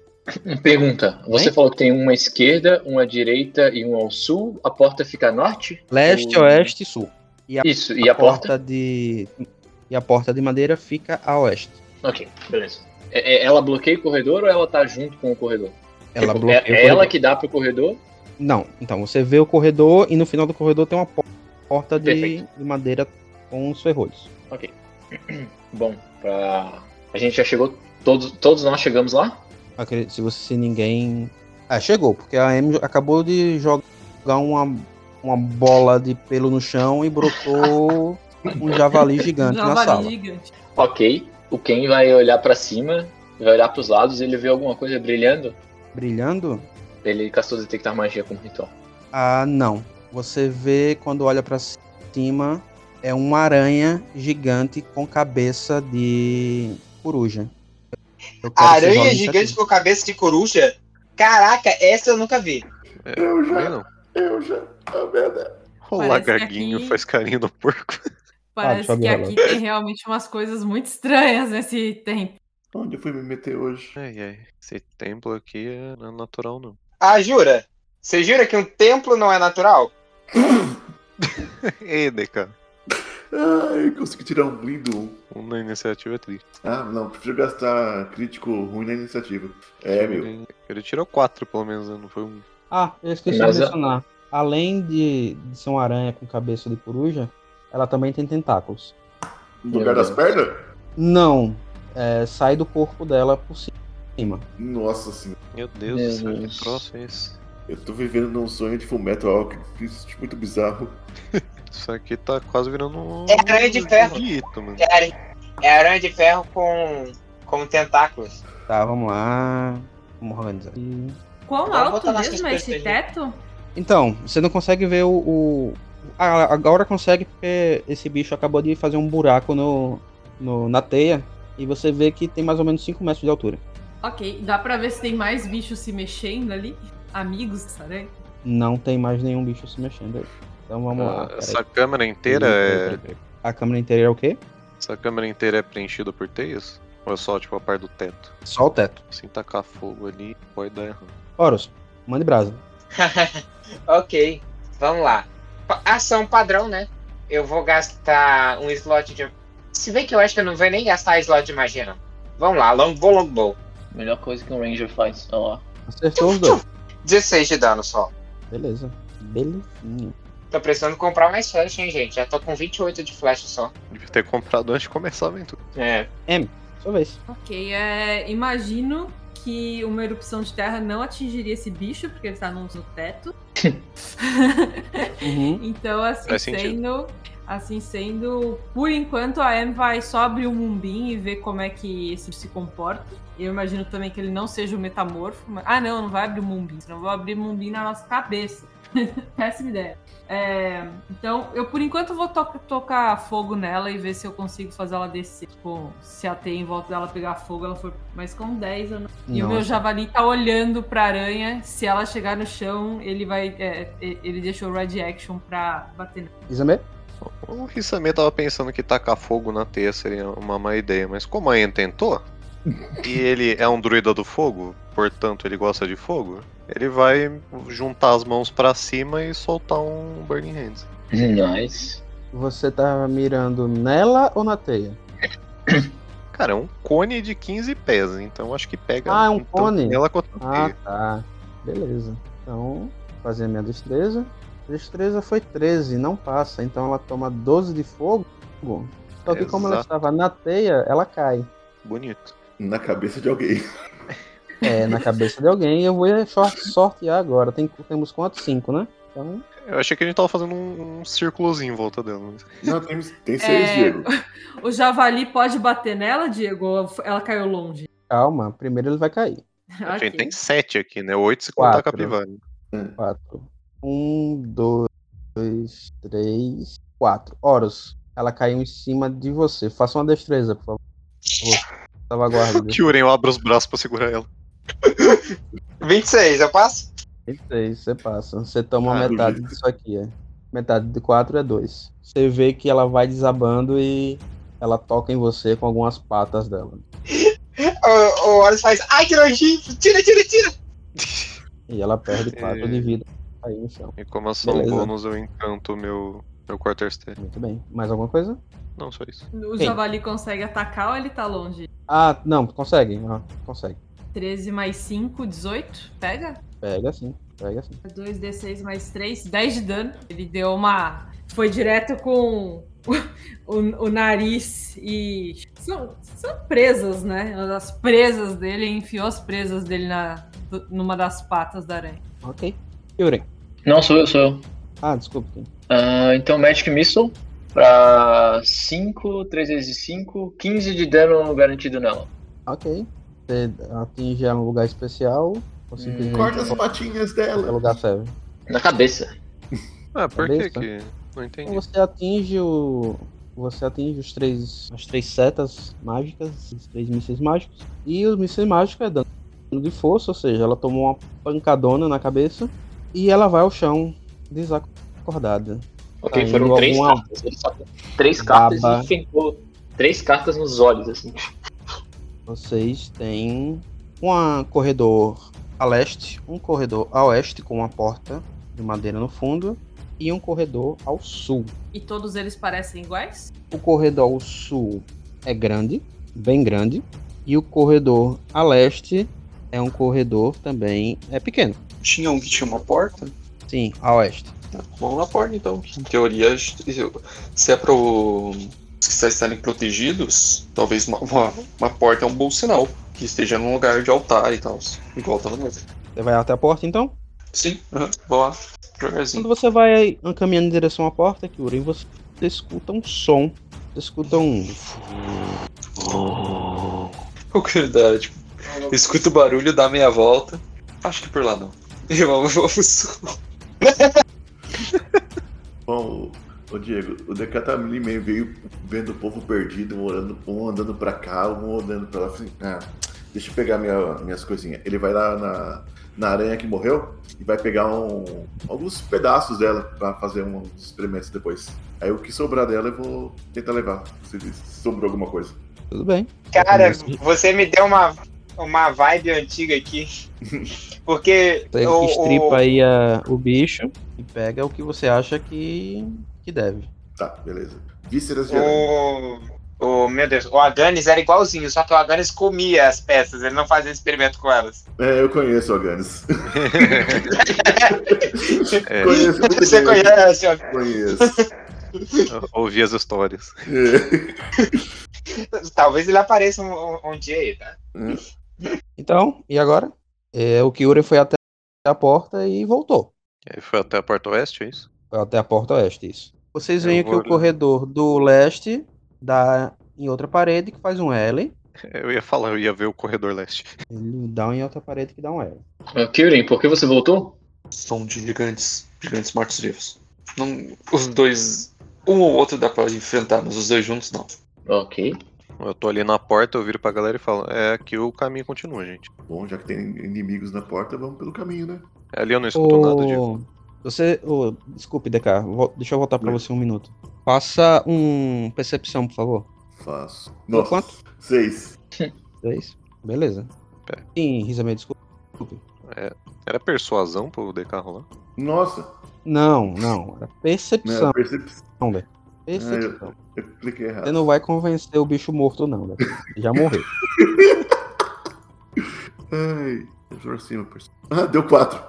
Pergunta: você Hein? falou que tem uma à esquerda, uma à direita e uma ao sul. A porta fica a norte? Leste, Ou- oeste e sul. Isso, e a, porta? de. E a porta de madeira fica a oeste. Ok, beleza. É- é- ela bloqueia o corredor ou ela tá junto com o corredor? Ela bloqueia é, o é ela corredor. que dá pro corredor? Não, então você vê o corredor e no final do corredor tem uma po- porta de, de madeira com os ferrolhos. Ok. Bom, pra... a gente já chegou. Todos, todos nós chegamos lá? Se você se ninguém. Ah, chegou, porque a Amy acabou de jogar uma, uma bola de pelo no chão e brotou um javali gigante na Javali sala. gigante. Ok. O Ken vai olhar pra cima, vai olhar pros lados e ele vê alguma coisa brilhando. Brilhando? Ele castou detectar magia como ritual. Ah, não. Você vê quando olha pra cima é uma aranha gigante com cabeça de coruja. Aranha gigante com cabeça de coruja? Caraca, essa eu nunca vi. É, Eu já- não. Eu já. Ah, merda. O lagarguinho aqui- faz carinho no porco. Parece deixa que aqui tem realmente umas coisas muito estranhas nesse tempo. Onde eu fui me meter hoje? Ai, ai. Esse templo aqui é não é natural, não. Ah, jura? Você jura que um templo não é natural? Ei, DK. Ai, consegui tirar um blindo. Um na iniciativa é triste. Ah, não, prefiro gastar crítico ruim na iniciativa. É, meu. Ele, tirou quatro, pelo menos, né? não foi um. Ah, eu esqueci Mas de mencionar. Além de, de ser uma aranha com cabeça de coruja, ela também tem tentáculos. No lugar das pernas? Não, é, sai do corpo dela por cima. Nossa senhora. Meu Deus Meu do céu, Deus. que troço é esse? Eu tô vivendo num sonho de Fullmetal Alchemist. Isso é muito bizarro. Isso aqui tá quase virando um. É aranha de ferro. Dito, mano. É, aranha- é aranha de ferro com como tentáculos. Tá, vamos lá. Vamos organizar aqui. Quão alto mesmo é esse teto? Então, você não consegue ver o. o... Ah, agora consegue porque esse bicho acabou de fazer um buraco no, no- na teia. E você vê que tem mais ou menos 5 metros de altura. Ok, dá pra ver se tem mais bichos se mexendo ali? Amigos, sabe? Não tem mais nenhum bicho se mexendo aí. Então vamos lá. Ah, peraí. essa câmera inteira é. A câmera inteira é o quê? Essa câmera inteira é preenchida por teias? Ou é só tipo a parte do teto? Só o teto. Assim tacar fogo ali pode dar errado. Horus, mande brasa. ok, vamos lá. Ação padrão, né? Eu vou gastar um slot de. Se bem que eu acho que eu não vou nem gastar slot de magia, não. Vamos lá, longbow, longbow. Melhor coisa que um Ranger faz. Lá. Acertou os dois. 16 de dano só. Beleza. Belezinha. Tô precisando comprar mais flash, hein, gente? Já tô com 28 de flash só. Devia ter comprado antes de começar a aventura. É. Sua vez. Ok, é, imagino que uma erupção de terra não atingiria esse bicho, porque ele tá no no teto. Uhum. Então, assim Faz sentido. sendo, assim sendo, por enquanto a Em vai só abrir o mumbim e ver como é que esse se comporta. Eu imagino também que ele não seja o metamorfo. mas- Ah, não, não vai abrir o mumbim, senão eu vou abrir o mumbim na nossa cabeça. Péssima ideia. É, então, eu por enquanto vou to- tocar fogo nela e ver se eu consigo fazer ela descer. Tipo, se a teia em volta dela pegar fogo, ela for. Mas com 10 eu não. E o meu javali tá olhando pra aranha. Se ela chegar no chão, ele vai. é, e- ele deixou o Red Action pra bater nela. Isame? O Rissame tava pensando que tacar fogo na teia seria uma má ideia, mas como a Ian tentou, e ele é um druida do fogo, portanto ele gosta de fogo, ele vai juntar as mãos pra cima e soltar um Burning Hands. Nice. Você tá mirando nela ou na teia? Cara, é um cone de 15 pés, então acho que pega Ah, é um cone? nela quanto Ah, tá. Beleza. Então, fazer a minha destreza. Destreza foi 13, não passa. Então ela toma 12 de fogo. Só que como ela Exato. estava na teia, ela cai. Bonito. Na cabeça de alguém. É, na cabeça de alguém. Eu vou sortear agora. Tem, temos quantos? 5, né? Então, Eu achei que a gente tava fazendo um, um círculozinho em volta dela. Mas... Não, tem, tem seis, É, Diego. O javali pode bater nela, Diego? Ou ela caiu longe? calma. Primeiro ele vai cair. A Ok. gente tem 7 aqui, né? 8 se contar a Quatro. capivara. 4. 1, 2, 3, 4. Horus, ela caiu em cima de você. Faça uma destreza, por favor. Salvaguarda. Kyuren, eu abro os braços pra segurar ela. 26, eu passo? 26, você passa. Você toma Ah, metade disso aqui, é. Metade de 4 é 2. Você vê que ela vai desabando e ela toca em você com algumas patas dela. O, o Horus faz. Ai, que nojento! Tira, tira, tira! E ela perde 4 É. de vida aí no chão. E como ação Beleza. bônus, eu encanto o meu, meu quarterstaff. Muito bem. Mais alguma coisa? Não, só isso. O javali consegue atacar ou ele tá longe? Ah, não, consegue. Ah, consegue. 13 mais 5, 18. Pega? Pega sim, pega sim. 2d6 mais 3, 10 de dano. Ele deu uma. Foi direto com o, o- nariz e. São, são presas, né? As presas dele, enfiou as presas dele na, numa das patas da aranha. Ok. Yuren. Não, sou eu, sou eu. Ah, desculpa. Ah, então, Magic Missile pra 5, 3 vezes 5, 15 de dano garantido nela. Ok. Você atinge ela num lugar especial ou simplesmente Corta as patinhas dela. lugar serve? Na cabeça. Ah, por que Cabeça? que... Não entendi. Então você atinge o. Você atinge os três. as três setas mágicas, os três mísseis mágicos. E os mísseis mágicos é dano de força, ou seja, ela tomou uma pancadona na cabeça e ela vai ao chão desacordada. Ok, Tá foram três alguma cartas. Ele só tem três cartas baba. e enfrentou três cartas nos olhos, assim. Vocês têm um corredor a leste, um corredor a oeste com uma porta de madeira no fundo e um corredor ao sul. E todos eles parecem iguais? O corredor ao sul é grande, bem grande, e o corredor a leste é um corredor também é pequeno. Tinha um que tinha uma porta? Sim, a oeste. Vamos na porta então. Em teoria, se é para que estarem protegidos, talvez uma, uma, uma porta é um bom sinal. Que esteja num lugar de altar e tal. Igual tava mesmo. Você vai até a porta então? Sim, aham, vou lá. Devagarzinho. Quando você vai caminhando em direção à porta, Kyurem, você escuta um som. Você escuta um. Tipo, escuta o barulho, dá meia volta. Acho que por lá não. E vamos, vamos. Bom, ô Diego, o Decathlon meio veio vendo o povo perdido, um, orando, um andando pra cá, um andando pra lá. Assim, ah, deixa eu pegar minha- minhas coisinhas. Ele vai lá na, na aranha que morreu e vai pegar um- alguns pedaços dela pra fazer uns experimentos depois. Aí o que sobrar dela eu vou tentar levar, se se sobrou alguma coisa. Tudo bem. Cara, você me deu uma, uma vibe antiga aqui. Porque Você o, estripa o- aí a- o bicho e pega o que você acha que, que deve. Tá, beleza. Vísceras de aranha. o, o- meu Deus, o Aganis era igualzinho, só que o Aganis comia as peças, ele não fazia experimento com elas. É, eu conheço o Aganis. É, conheço, Você bem. conhece, ó. Conheço. ouvi as histórias. É. talvez ele apareça um, um dia aí, tá? Então, e agora? É, o Kyurem foi até a porta e voltou. E foi até a porta oeste, é isso? Foi até a porta oeste, isso. Vocês veem que vou o corredor do leste dá em outra parede que faz um L. Eu ia falar, eu ia ver o corredor leste. Ele dá em outra parede que dá um L. Kyurem, por que você voltou? Som de gigantes, gigantes mortos-vivos. Não- Os dois. Um ou outro dá pra enfrentar, mas os dois juntos não. Ok. Eu tô ali na porta, eu viro pra galera e falo, é aqui o caminho continua, gente. Bom, já que tem inimigos na porta, vamos pelo caminho, né? Ali eu não escuto nada de. Você. ô, desculpe, DK. Deixa eu voltar pra você um minuto. Passa um percepção, por favor. Faço. Nossa, quanto? seis. Três? Beleza. Pera. Sim, Rizame, desculpe. Era persuasão pro DK rolar? Nossa, Não, não. Era né, percepção, percepção. velho. Percepção. Eu cliquei errado. Você não vai convencer o bicho morto, não, velho. Ele Já morreu. Ai, eu pra cima, perce- Ah, deu quatro.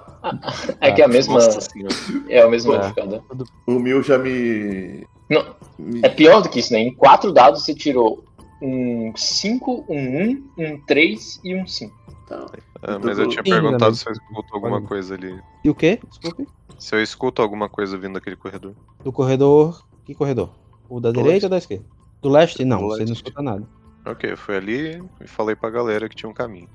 É que é a mesma. Nossa senhora. É o mesmo É. modificador. O Mil já me. Não, me- é pior do que isso, né? Em quatro dados você tirou um 5, um 1, um 3 e um 5. Ah, mas eu tinha Sim, perguntado se eu escuto alguma coisa ali. E o quê? Desculpe. Se eu escuto alguma coisa vindo daquele corredor. Do corredor. Que corredor? O da Do direita leste. ou da esquerda? Do leste? Não, Do você não leste. escuta nada. Ok, eu fui ali e falei pra galera que tinha um caminho.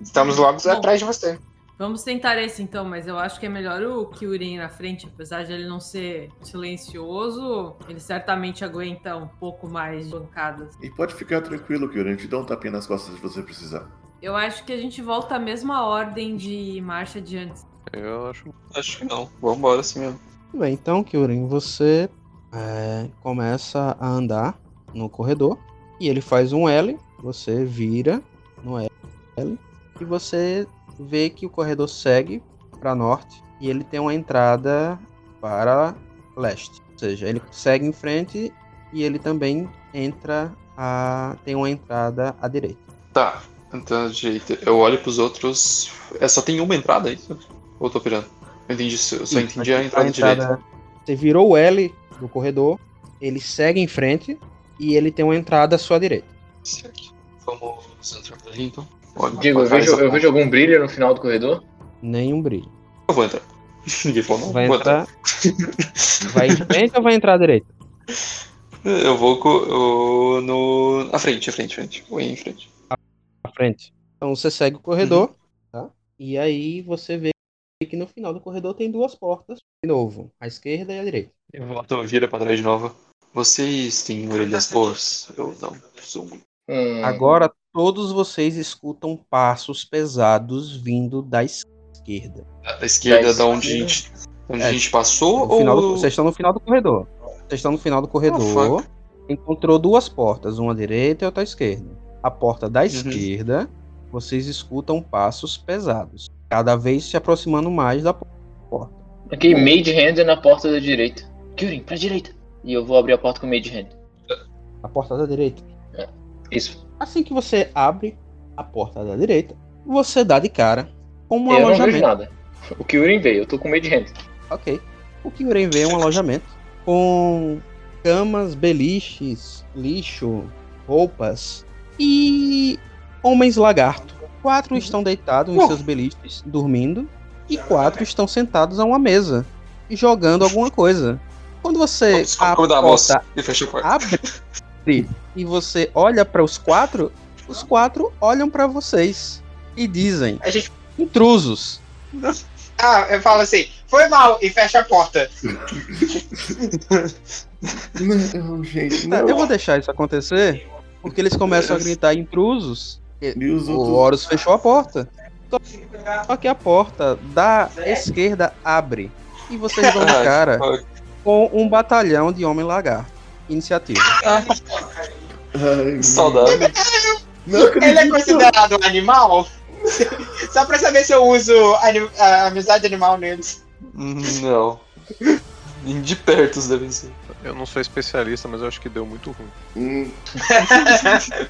Estamos logo Bom. atrás de você. Vamos tentar esse então, mas eu acho que é melhor o Kyurem na frente, apesar de ele não ser silencioso, ele certamente aguenta um pouco mais de bancadas. E pode ficar tranquilo, que a gente dá um tapinha nas costas se você precisar. Eu acho que a gente volta à mesma ordem de marcha de antes. Eu acho. Acho que não. Vambora assim mesmo. Tudo bem, então, Kyurem, você é, começa a andar no corredor e ele faz um L, você vira no L e você vê que o corredor segue para norte e ele tem uma entrada para leste. Ou seja, ele segue em frente e ele também entra a tem uma entrada à direita. Tá, à direita. Eu olho pros outros. É, só tem uma entrada aí? Ou eu tô pirando? Eu entendi, eu só entendi a entrada tá direita. Você virou o L do corredor, ele segue em frente e ele tem uma entrada à sua direita. Certo. Vamos entrar por ali então. Digo, eu vejo, eu vejo algum brilho no final do corredor? Nenhum brilho. Eu vou entrar. Ninguém falou não. Vai vou entrar. Vai em frente ou vai entrar à direita? Eu vou co- eu- no. À frente, à frente, à frente. Vou ir em frente. À frente. Então você segue o corredor, tá? E aí você vê que no final do corredor tem duas portas. De novo, à esquerda e à direita. Eu volto, vira pra trás de novo. Vocês têm orelhas boas? Eu não. Sou muito. Hum, Agora todos vocês escutam passos pesados vindo da esquerda. Da esquerda, Da da onde a esquerda. gente, onde É, a gente passou No final do- ou. Vocês estão no final do corredor. Vocês estão no final do corredor. fuck. encontrou duas portas, uma à direita e outra à esquerda. A porta Uhum. da esquerda, vocês escutam passos pesados, cada vez se aproximando mais da porta. Ok, Made Hand é na porta da direita. Kyurem, pra direita. E eu vou abrir a porta com Made Hand. A porta da direita. Isso. Assim que você abre a porta da direita, você dá de cara com um eu não vejo alojamento. nada. O Kyurem veio, eu tô com Made Hand. Ok. O que Uren vê é um alojamento com camas, beliches, lixo, roupas e homens lagarto. Quatro estão deitados em seus beliches, dormindo, e quatro estão sentados a uma mesa e jogando alguma coisa. Quando você Desculpa, a cuidar, porta moça. E fecha a porta. abre e você olha para os quatro, Os quatro olham pra vocês e dizem: A gente. intrusos. Ah, eu falo assim, foi mal, e fecha a porta. Não, gente, Tá, não. eu vou deixar isso acontecer porque eles começam a gritar intrusos. E os O. Horus fechou a porta. Só- que a porta da esquerda abre. E vocês dão de cara com um batalhão de homem lagarto. Iniciativa. Ai, Saudade. Não Ele é considerado um animal? Só pra saber se eu uso a amizade animal neles. Não. De perto os devem ser. Eu não sou especialista, mas eu acho que deu muito ruim. Hum,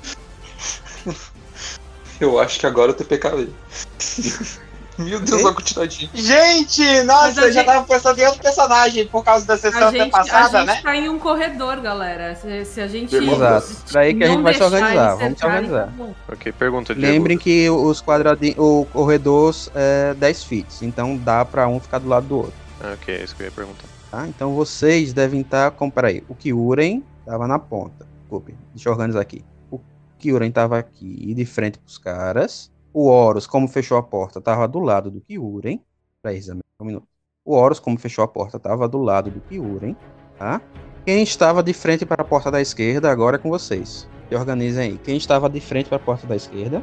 Eu acho que agora o TPK veio. Meu Deus, Ei? a quantidade. Gente, Mas nossa, eu já gente- tava pensando em outro personagem por causa da sessão gente, passada, a gente né? tá em um corredor, galera. Se, se a gente. Exato. Pra aí que a gente vai se organizar. Vamos se organizar. tá bom. Ok, pergunta, Diego. Lembrem que os quadradinhos, o corredor é 10 feet, então dá pra um ficar do lado do outro, Ah, ok, é isso que eu ia perguntar. tá? Então vocês devem estar, como peraí, o Kyuren tava na ponta. Desculpe, deixa eu organizar aqui. O Kyuren tava aqui de frente pros caras. O Horus, como fechou a porta, tava do lado do Kyuren. Peraí, um minuto. O Horus, como fechou a porta, tava do lado do Kyuren, tá? Quem estava de frente para a porta da esquerda agora é com vocês. Se organizem aí. Quem estava de frente para a porta da esquerda?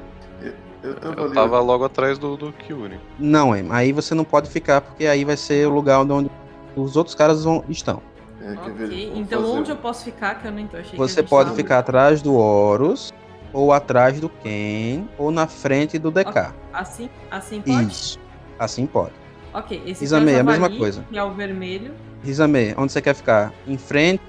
eu tava Eu ali. tava logo atrás do, do Kyuri. Não, Em. Aí você não pode ficar, porque aí vai ser o lugar onde os outros caras vão, estão. É, quer ver? Ok, Vou então fazer- onde eu posso ficar que eu não tô achei Você pode tava- ficar atrás do Horus, ou atrás do Ken, ou na frente do DK. Assim, assim pode? Isso. Assim pode. Ok, esse é a o mesma coisa. Que é o vermelho. Rizame, onde você quer ficar? Em frente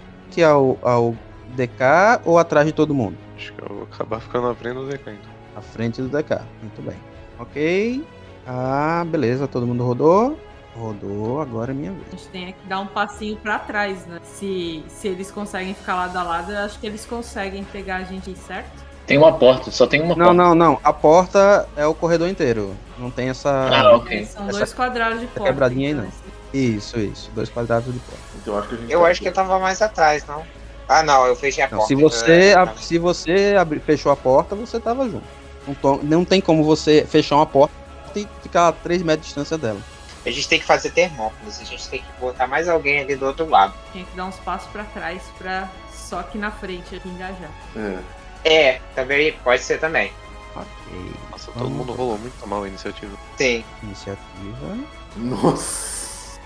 ao, ao DK ou atrás de todo mundo? Acho que eu vou acabar ficando na frente do DK, então. À frente do DK. Muito bem. Ok. Ah, beleza. Todo mundo rodou. Rodou, agora é minha A vez. gente tem que dar um passinho pra trás, né? Se, se eles conseguem ficar lado a lado, eu acho que eles conseguem pegar a gente, certo? Tem uma porta, só tem uma Não, porta. não, não. A porta é o corredor inteiro. Não tem essa. Ah, ok. São Essa dois quadrados de porta. quebradinha aí, então, não. Isso, isso. Dois quadrados de porta. Então acho que a gente Eu tá acho que eu tava mais atrás, não? Ah, não, eu fechei a Não, porta. se você, ab- se você abri- fechou a porta, você tava junto. Não, to- não tem como você fechar uma porta e ficar a 3 metros de distância dela. A gente tem que fazer termópilas, a gente tem que botar mais alguém ali do outro lado. Tinha que dar uns passos pra trás pra só aqui na frente aqui engajar. É. É, também pode ser também. Ok. Nossa, todo Vamos. mundo rolou muito mal a iniciativa. Sim. Iniciativa. Nossa.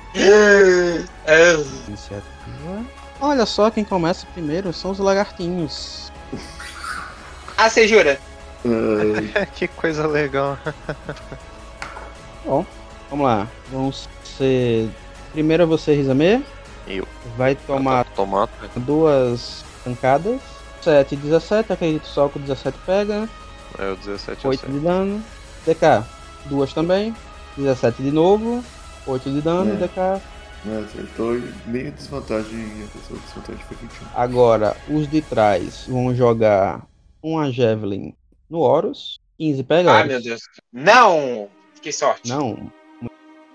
Iniciativa. Olha só quem começa primeiro são os lagartinhos. Ah, você jura? Que coisa legal. Vamos lá. Vamos ser. Primeiro é você, Rizame. Eu. Vai tomar Tomate. duas pancadas. 7 e 17. Acredito só que o 17 pega. É o 17 eu 8 sei. de dano. DK, duas também. 17 de novo. 8 de dano, É. DK. né, acertou e meia desvantagem. A pessoa desvantagem foi 21. Agora, os de trás vão jogar uma Javelin no Horus. 15 pega. Ah, Horus? meu Deus. Não! Que sorte. Não.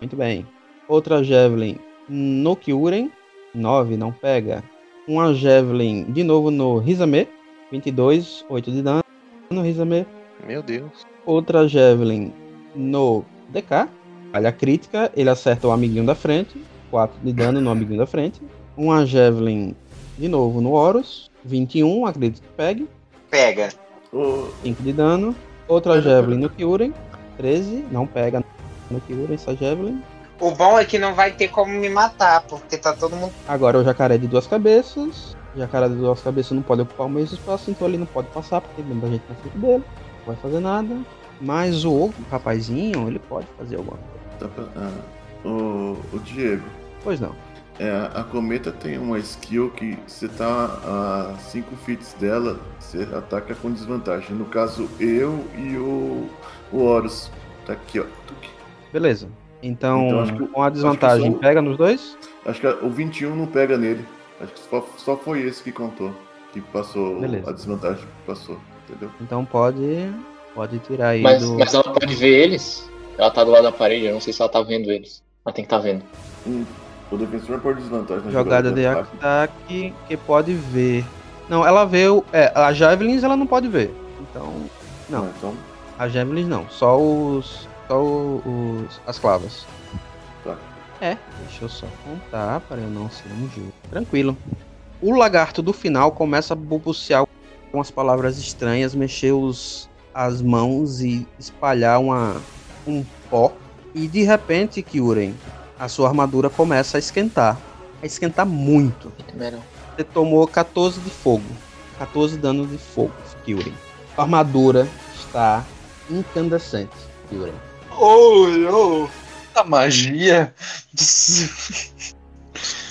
Muito bem. Outra Javelin no Kyuren. 9 não pega. Uma Javelin de novo no Rizame. 22, 8 de dano no Rizame. Meu Deus. Outra Javelin no DK. Falha crítica, ele acerta o amiguinho da frente. 4 de dano no amiguinho da frente. Uma Javelin de novo no Horus. 21, acredito que pegue. Pega. Ô, 5 de dano. Outra Javelin no Kyuren. 13, não pega no Kyuren essa Javelin. O bom é que não vai ter como me matar, porque tá todo mundo. Agora o jacaré de duas cabeças. O jacaré de duas cabeças não pode ocupar o mesmo espaço, então ele não pode passar, porque tem muita gente na frente dele. Não vai fazer nada. Mas o outro rapazinho, ele pode fazer alguma coisa. tá ah, o, o Diego. Pois não. É, a cometa tem uma skill que você tá a 5 fits dela, você ataca com desvantagem. No caso, eu e o, o Horus. Tá aqui, ó. Beleza. Então, Então, acho que- com a desvantagem, acho que só- pega nos dois? Acho que o 21 não pega nele. Acho que só, só foi esse que contou. Que passou Beleza. a desvantagem que passou, entendeu? Então pode. Pode tirar aí Mas, do. mas ela pode ver eles? Ela tá do lado da parede, eu não sei se ela tá vendo eles. Ela tem que tá vendo. Hum, o defensor por desvantagem na Jogada de ataque. ataque que pode ver. Não, ela vê o. É, a Javelins ela não pode ver. Então, Não, então. as javelins não, só os. Só os. as clavas. Tá. É, deixa eu só contar para eu não ser um injusto. Tranquilo. O lagarto do final começa a balbuciar com as palavras estranhas, mexer os, as mãos e espalhar uma, um pó. E de repente, Kyuren, a sua armadura começa a esquentar. A esquentar muito. Você tomou 14 de fogo. 14 danos de fogo, Kyuren. A armadura está incandescente, Kyuren. Oh, oh. A magia.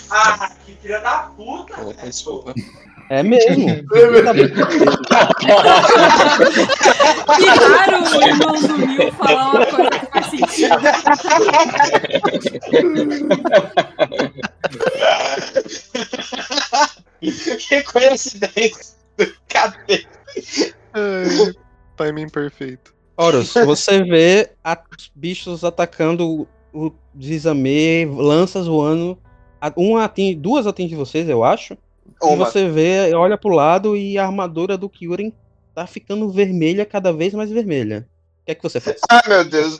Ah, que filha da puta! Desculpa. É mesmo. Que raro o irmão do Mil falar uma coisa que faz sentido. que coincidência do cabelo. Timing perfeito. Horus, você vê os bichos atacando o Zizame, lanças voando. Uma atinge, duas atingem vocês, eu acho. E Uma. você vê, olha pro lado e a armadura do Kyuren tá ficando vermelha, cada vez mais vermelha. O que é que você faz? Ah, meu Deus.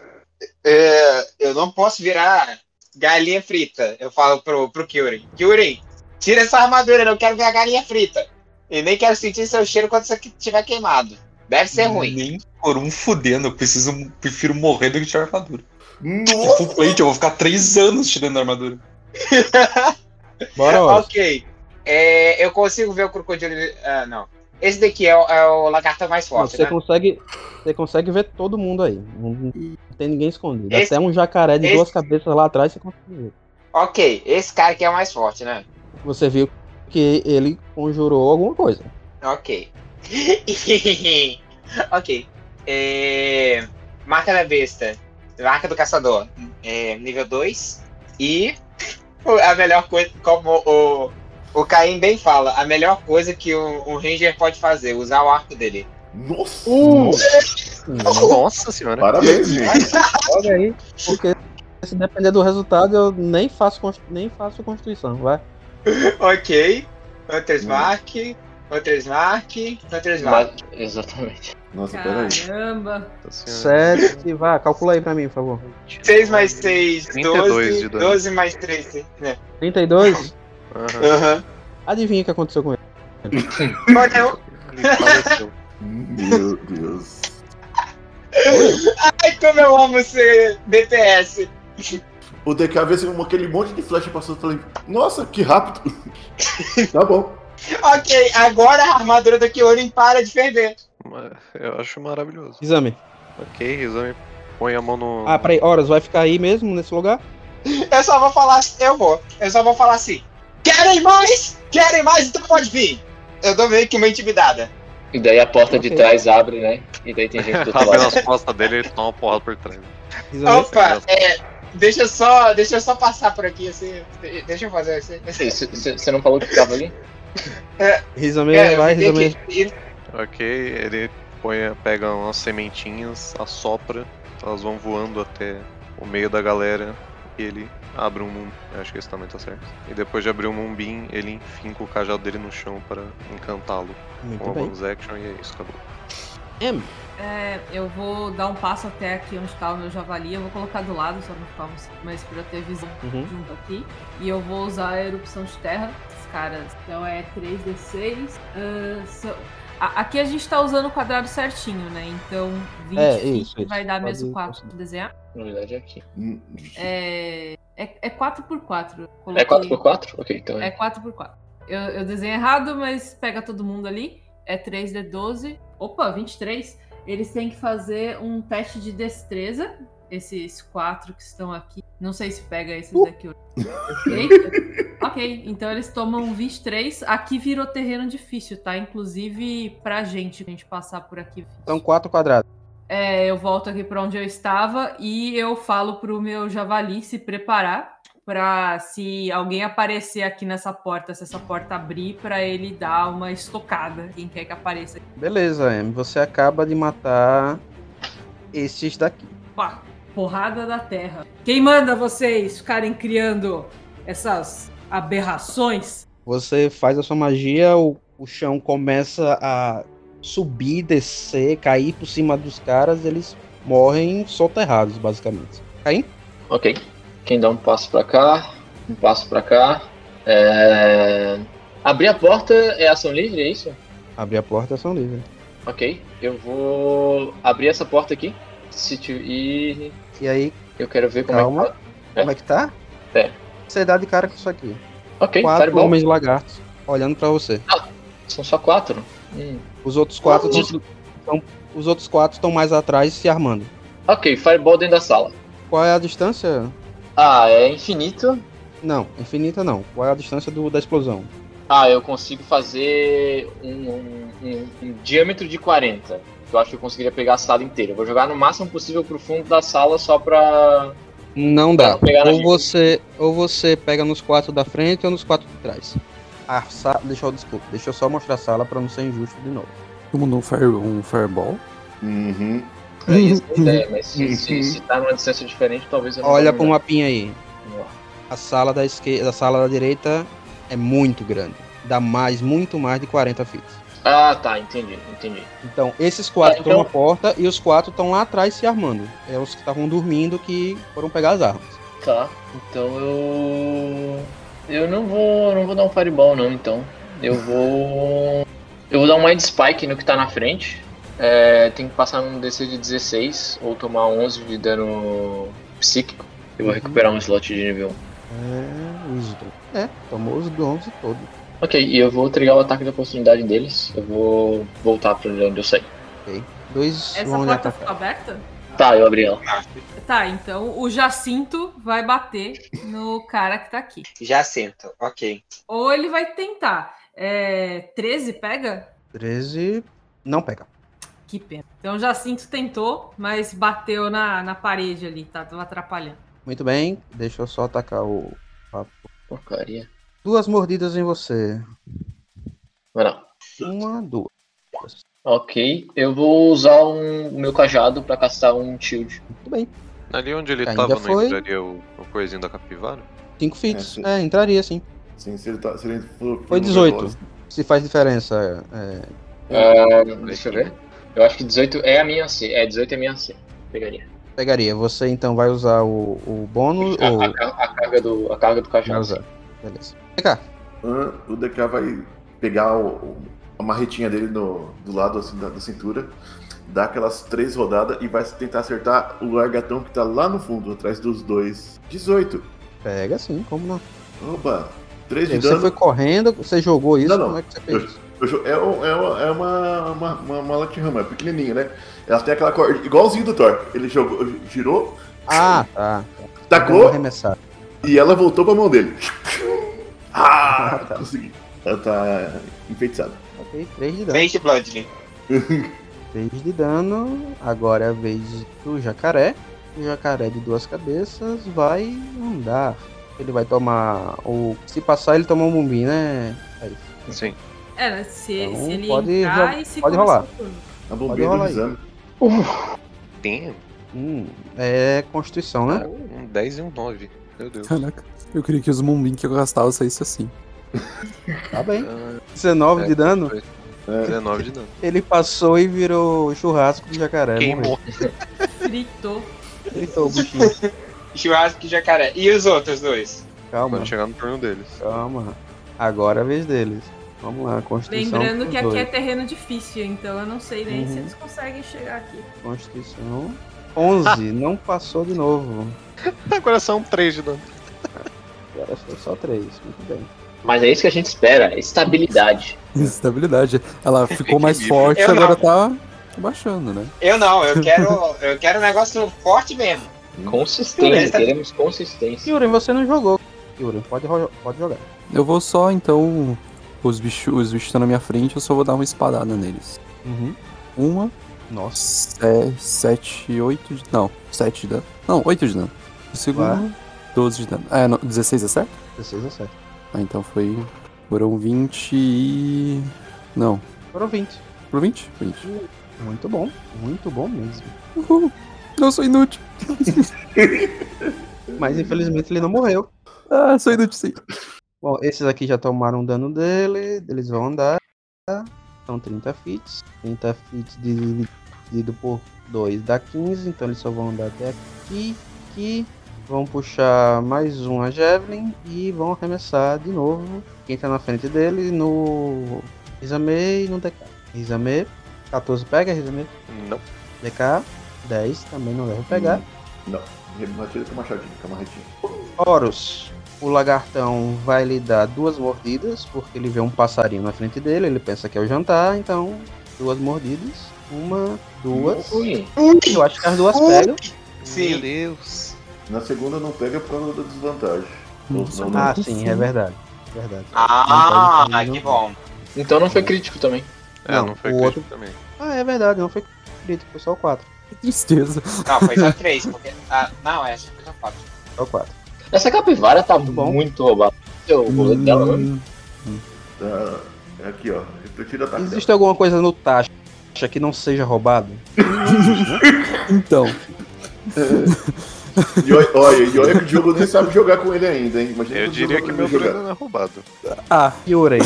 É, eu não posso virar galinha frita. Eu falo pro, pro Kyuri. Kyuri, tira essa armadura, eu não quero ver a galinha frita. E nem quero sentir seu cheiro quando isso aqui estiver queimado. Deve ser ruim. Nem por um fudendo, eu preciso, prefiro morrer do que tirar armadura. Nossa! Full plate, eu vou ficar três anos tirando a armadura. Bora, ok. É, eu consigo ver o crocodilo. Ah, não. Esse daqui é o, é o lagarto mais Não, forte, você né? consegue, você consegue ver todo mundo aí. Não, não tem ninguém escondido. Esse- Até um jacaré de esse- duas cabeças lá atrás você consegue ver. Ok, esse cara aqui é o mais forte, né? Você viu que ele conjurou alguma coisa. Ok. ok. É, Marca da besta. Marca do caçador. É, nível 2. E a melhor coisa, como o, o Caim bem fala, a melhor coisa que o, o Ranger pode fazer, usar o arco dele. Nossa! Nossa senhora. Parabéns, gente. Olha aí, porque se depender do resultado, eu nem faço, nem faço Constituição, vai. Ok. Hunter's Mark. Hunter's Mark. Hunter's Mark. Exatamente. Nossa, peraí. Caramba. Senhora. Sete, vai, calcula aí pra mim, por favor. 6 mais 6, 32 12. de dano. 12 mais 3. Né? 32? Aham. Aham. Adivinha o que aconteceu com ele? Olha, eu- Ele faleceu. Meu Deus. Ai, como eu amo ser DPS. O DK vê assim, aquele monte de flecha passando. Eu falei, nossa, que rápido. tá bom. Ok, agora a armadura do Kyorin para de ferver. Mas Eu acho maravilhoso. Exame. Ok, exame. Põe a mão no. Ah, peraí, horas, vai ficar aí mesmo, nesse lugar? Eu só vou falar, eu vou. Eu só vou falar assim. Querem mais? Querem mais? Então pode vir. Eu dou meio que uma intimidada. E daí a porta de Ok. trás abre, né? E daí tem gente do outro Abre lado. nas costas dele e ele toma uma porrada por trás. Exame. Opa, é. Deixa eu só, deixa eu só passar por aqui assim. de- Deixa eu fazer assim. Você não falou que ficava ali? É, vai, fiquei Rizame. aqui. E- Ok, ele põe, pega umas sementinhas, assopra, elas vão voando até o meio da galera e ele abre um mumbim. Acho que esse também tá certo. E depois de abrir o mumbim, ele enfinca o cajado dele no chão para encantá-lo com bem. bonus action e é isso, acabou. M. É, eu vou dar um passo até aqui onde tá o meu javali. Eu vou colocar do lado, só não ficar um- mais pra ter visão Uhum. junto aqui. E eu vou usar a erupção de terra. Caras. Então é 3d6. Ah, são- a- Aqui a gente tá usando o quadrado certinho, né? Então 20 É, isso, isso. vai dar Pode mesmo 4 conseguir. de desenhar. Na verdade é aqui. Hum, É, é, é 4x4. É 4x4? Ok, então É é. 4x4. Eu, eu desenho errado, mas pega todo mundo ali. É 3D12. Opa, 23. Eles têm que fazer um teste de destreza. Esses quatro que estão aqui. Não sei se pega esses daqui. Eita. ok, então eles tomam 23. Aqui virou terreno difícil, tá? Inclusive pra gente, a gente passar por aqui. Então, quatro quadrados. É, eu volto aqui pra onde eu estava e eu falo pro meu javali se preparar pra se alguém aparecer aqui nessa porta, se essa porta abrir, pra ele dar uma estocada. Quem quer que apareça aqui. Beleza, M. Você acaba de matar esses daqui. Pá, porrada da terra. Quem manda vocês ficarem criando essas aberrações? Você faz a sua magia, o, o chão começa a subir, descer, cair por cima dos caras, eles morrem soterrados, basicamente. Caim? Ok. Quem dá um passo pra cá, um passo pra cá. É... Abrir a porta é ação livre, é isso? Abrir a porta é ação livre. Ok. Eu vou abrir essa porta aqui. Se. E E aí, eu quero ver como Calma. é que tá. como é que tá? É. Você dá de cara com isso aqui. Ok, Quatro Fireball. homens lagartos olhando pra você. São só quatro? Hum. Os outros quatro estão os outros quatro estão mais atrás se armando. Ok, Fireball dentro da sala. Qual é a distância? Ah, é infinito. Não, infinita não. Qual é a distância do, da explosão? Ah, eu consigo fazer um, um- um- um diâmetro de 40. Eu acho que eu conseguiria pegar a sala inteira. Eu vou jogar no máximo possível pro fundo da sala só pra. Não dá. Pra não Ou gente. você, ou você pega nos quatro da frente ou nos quatro de trás. A sa... Deixa eu, desculpa, deixa eu só mostrar a sala pra não ser injusto de novo. Tu mandou um, fire, um fireball? Uhum. É isso a ideia, mas se, se, se tá numa distância diferente, talvez eu não Olha pro mapinha aí. A sala da esquerda, a sala da direita é muito grande. Dá mais, muito mais de 40 feet. Ah, tá, entendi, entendi. Então, esses quatro Ah, estão então- na porta e os quatro estão lá atrás se armando. É os que estavam dormindo que foram pegar as armas. Tá, então eu. Eu não vou. não vou dar um fireball não, então. Eu vou. Eu vou dar um Mind Spike no que tá na frente. É, tem que passar num DC de 16 ou tomar 11 de dano psíquico. Eu vou recuperar um slot de nível 1. É, Wisdom. É, tomou os 11 todos. Ok, e eu vou trigar o ataque da oportunidade deles. Eu vou voltar pra onde eu saí. Dois Essa vão porta ficou aberta? Tá, eu abri ela. Tá, então o Jacinto vai bater no cara que tá aqui. Jacinto, ok. Ou ele vai tentar. É, 13 pega? 13. Não pega. Que pena. Então o Jacinto tentou, mas bateu na, na parede ali, tá? Tava atrapalhando. Muito bem, deixa eu só atacar o. Porcaria. Duas mordidas em você. Vai lá. Uma, duas. Ok, eu vou usar um, o meu cajado pra castar um shield. Muito bem. Ali onde ele Ainda tava, não foi. entraria o, o coisinho da capivara? Cinco fits. É, sim. É, entraria sim. Sim, se ele, tá, se ele for. Foi for 18. veloz. Se faz diferença. É, Ah, deixa eu ver. Eu acho que 18 é a minha C. É, 18 é a minha C. Pegaria. pegaria. Você então vai usar o, o bônus A, ou. a a carga do, a carga do Vai cajado. usar. Beleza. Ah, O DK vai pegar o- o- a marretinha dele no, do lado assim, da, da cintura, dar aquelas três rodadas e vai tentar acertar o largatão que tá lá no fundo, atrás dos dois. 18. Pega sim, como não? Opa! 3 de Você dano. foi correndo, você jogou isso, Não, não. como é que você fez? Eu É, um- é uma, é uma, uma, uma, uma Latinhama, é pequenininha, né? Ela tem aquela corda, igualzinho do Thor. Ele jogou, girou, Ah, tá. Tacou e ela voltou pra mão dele. Ah, tá. consegui. Ela tá enfeitiçada. Ok, 3 de dano. Vez de Bloodling. 3 de dano. Agora é a vez do jacaré. O jacaré de duas cabeças vai andar. Ele vai tomar. o Se passar, ele toma um bumbi, né? É isso. Sim. É, né, se, Então, se ele pode entrar ro- e se pode rolar. A Pode bombeira do exame. Tem Hum, é Constituição, né? um 10 e um 9. Meu Deus. Caraca, eu queria que os Moonbeam que eu gastava saísse assim. Tá bem. Ah, 19 de é, dano. foi É, 19 de dano. Ele passou e virou churrasco do jacaré. Queimou. morreu. Fritou. Gritou o bichinho. Churrasco e jacaré. E os outros dois? Calma, Quando chegar no turno deles. calma. Agora é a vez deles. Vamos lá, Constituição. Lembrando que aqui é dois. terreno difícil, então eu não sei nem se Uhum. eles conseguem chegar aqui. Constituição. 11, não passou de novo. Agora são 3 de dano. Agora foi só 3. Muito bem. Mas é isso que a gente espera, estabilidade. Estabilidade. Ela ficou mais forte, Eu agora tá baixando, né? Eu não, eu quero, eu quero um negócio forte mesmo. Consistência, Beleza. queremos consistência. Yuren, você não jogou. Yuren, pode, pode jogar. Eu vou só, então. Os bichos os bichos estão na minha frente, eu só vou dar uma espadada neles. Uhum. Uma, Nossa. é, sete, oito de. Não, sete de dano. Não, oito de dano. O segundo, 12 de dano. É, não, 16 é certo? 16 a 7. Ah, então foi. Foram 20 e. Não. Foram 20. Foram 20? 20. Muito bom. Muito bom mesmo. Uhul. Não sou inútil. Mas infelizmente ele não morreu. Ah, sou inútil sim. Bom, esses aqui já tomaram dano dele. Eles vão andar. são 30 fits. 30 fits dividido por 2 dá 15, então eles só vão andar até aqui. Aqui. Vão puxar mais uma Javelin e vão arremessar de novo. Quem tá na frente dele no Rizame e no DK. Rizame, 14 pega, Rizame. Não. DK, 10 também não deve pegar. Não. Ele não atira com machadinho, com a marretinha. Horus, o lagartão vai lhe dar duas mordidas, porque ele vê um passarinho na frente dele, ele pensa que é o jantar, então duas mordidas. Uma, duas. Ui. Eu acho que as duas pegam. Sim. Meu Deus. Na segunda não pega por causa da desvantagem. Nossa, Não, não, Ah, não. sim, é verdade. Verdade. Ah, pode, que bom. Então não foi crítico também. É, Não, não, foi o crítico outro- também. Ah, é verdade, não foi crítico, foi só o 4. Que tristeza. Não, foi só três. Porque, ah, não, essa foi só quatro. Só o 4. Essa capivara tá bom. muito roubada. O rolê dela, né? Hum, Tá, é aqui, ó. Refletir ataque. dela. Existe alguma coisa no taxa que não seja roubado? Então, E olha, olha, e olha que o Diogo nem sabe jogar com ele ainda, hein? Imagina Eu o diria que não meu não é roubado. ah, Kyurem.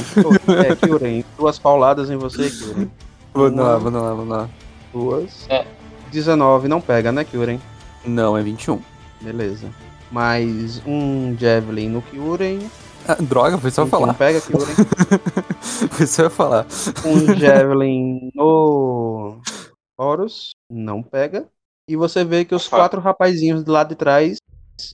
é, Kyurem. Duas pauladas em você, Kyurem. vamos lá, vamos lá, vamos lá. Duas. É. 19 não pega, né, Kyurem? Não, é 21. Beleza. Mais um Javelin no Kyurem. Ah, droga, foi só eu 21 falar. pega, Kyurem. foi só eu falar. Um Javelin no Horus. Não pega. E você vê que os Opa. quatro rapazinhos do lado de trás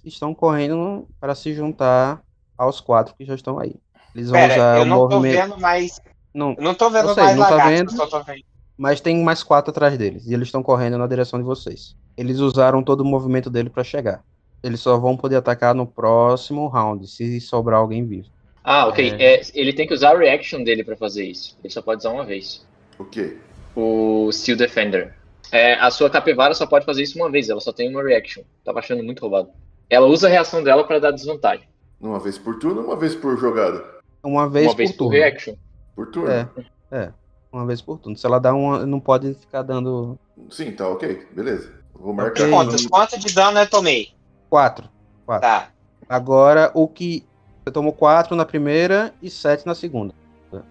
estão correndo para se juntar aos quatro que já estão aí. Eles vão Pera, usar eu o não tô movimento. vendo mais. Não, Eu não tô vendo Eu sei, mais não tá lagartos, vendo? eu só tô vendo. Mas tem mais quatro atrás deles. E eles estão correndo na direção de vocês. Eles usaram todo o movimento dele pra chegar. Eles só vão poder atacar no próximo round, se sobrar alguém vivo. Ah, ok. É, ele tem que usar a reaction dele pra fazer isso. Ele só pode usar uma vez. O quê? O Steel Defender. É, a sua capivara só pode fazer isso uma vez, ela só tem uma reaction. Tava achando muito roubado. Ela usa a reação dela pra dar desvantagem. Uma vez por turno ou uma vez por jogada? Uma vez uma por vez por turno. reaction. Por turno? É, é. Uma vez por turno. Se ela dá uma, não pode ficar dando Sim, tá ok. Beleza. Vou marcar. Ok. Quantos, quanto de dano eu tomei? quatro. Quatro. Tá. Agora, o que. Você tomou quatro na primeira e sete na segunda.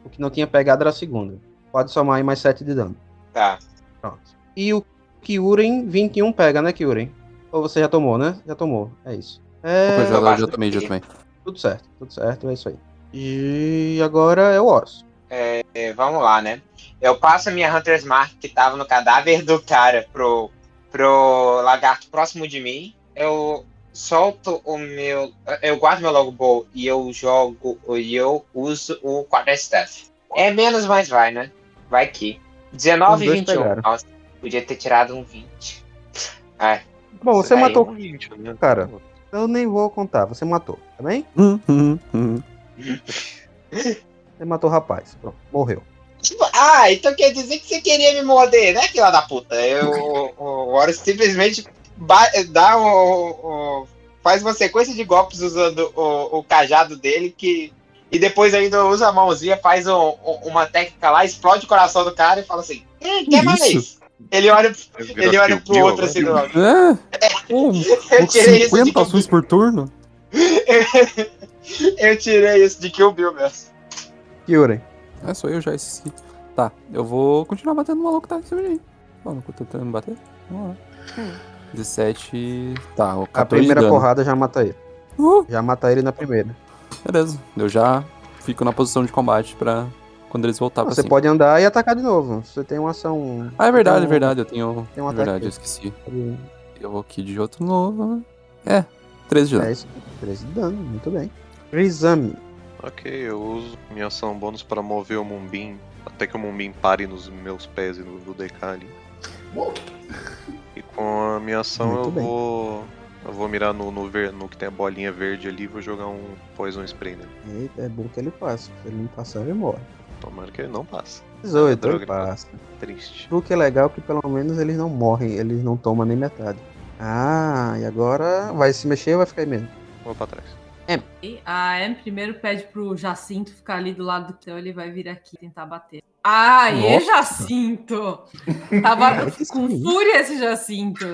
O que não tinha pegado era a segunda. Pode somar aí mais sete de dano. Tá. Pronto. E o Kyuren, 21 pega, né, Kyuren? Ou você já tomou, né? Já tomou. É isso. É. Depois já, basta já também, já também. Tudo certo, tudo certo, é isso aí. E agora é o Horus. É, vamos lá, né? Eu passo a minha Hunter's Mark que tava no cadáver do cara pro, pro lagarto próximo de mim. Eu solto o meu. Eu guardo meu longbow e eu jogo. E eu uso o Quarterstaff. É menos, mas vai, né? Vai que. 19 Os e dois 21. pegaram. Nossa, podia ter tirado um 20. Ai, Bom, você Aí, matou. Um 20, né? Cara. Eu nem vou contar, você matou, tá bem? Você matou o rapaz. Pronto, morreu. Ah, então quer dizer que você queria me morder, né, filha da puta? Eu, o Horus simplesmente dá o, o- faz uma sequência de golpes usando o, o cajado dele que e depois ainda usa a mãozinha, faz um- um- uma técnica lá, explode o coração do cara e fala assim: hum, quer mais? Ele olha, ele olha pro outro assim do lado. É? Pô, Eu tirei isso de 50 Kill ações por turno? Eu tirei isso de Kill Bill mesmo. Kyuren. É, sou eu já esqueci. Tá, eu vou continuar batendo no maluco que tá em cima de mim. Ó, não tô tentando me bater. Vamos lá. 17. Tá, o 14 A primeira porrada já mata ele. Uh, Já mata ele na primeira. beleza. Eu já fico na posição de combate pra quando eles voltar pra Você cima. pode andar e atacar de novo. Você tem uma ação. Ah, é verdade, é verdade. Eu tenho. tem um é verdade, eu esqueci. Eu vou aqui de outro novo. É, 13 de dano. 10, 13 de dano, muito bem. Rizami. Ok, eu uso minha ação bônus para mover o Mumbim até que o Mumbim pare nos meus pés e no ali. E com a minha ação Muito eu bem. vou. Eu vou mirar no, no, ver- no que tem a bolinha verde ali e vou jogar um Poison Spray nele. Eita, é bom que ele passa. Se ele não passar, ele morre. Tomara que ele não passe. 18, droga, ele passa. Triste. O que é legal é que pelo menos eles não morrem, eles não tomam nem metade. Ah, e agora vai se mexer ou vai ficar aí mesmo? Vou pra trás. E A Em primeiro pede pro Jacinto ficar ali do lado do teu, ele vai vir aqui tentar bater. Aê, Nossa. Jacinto! Tava com fúria esse Jacinto.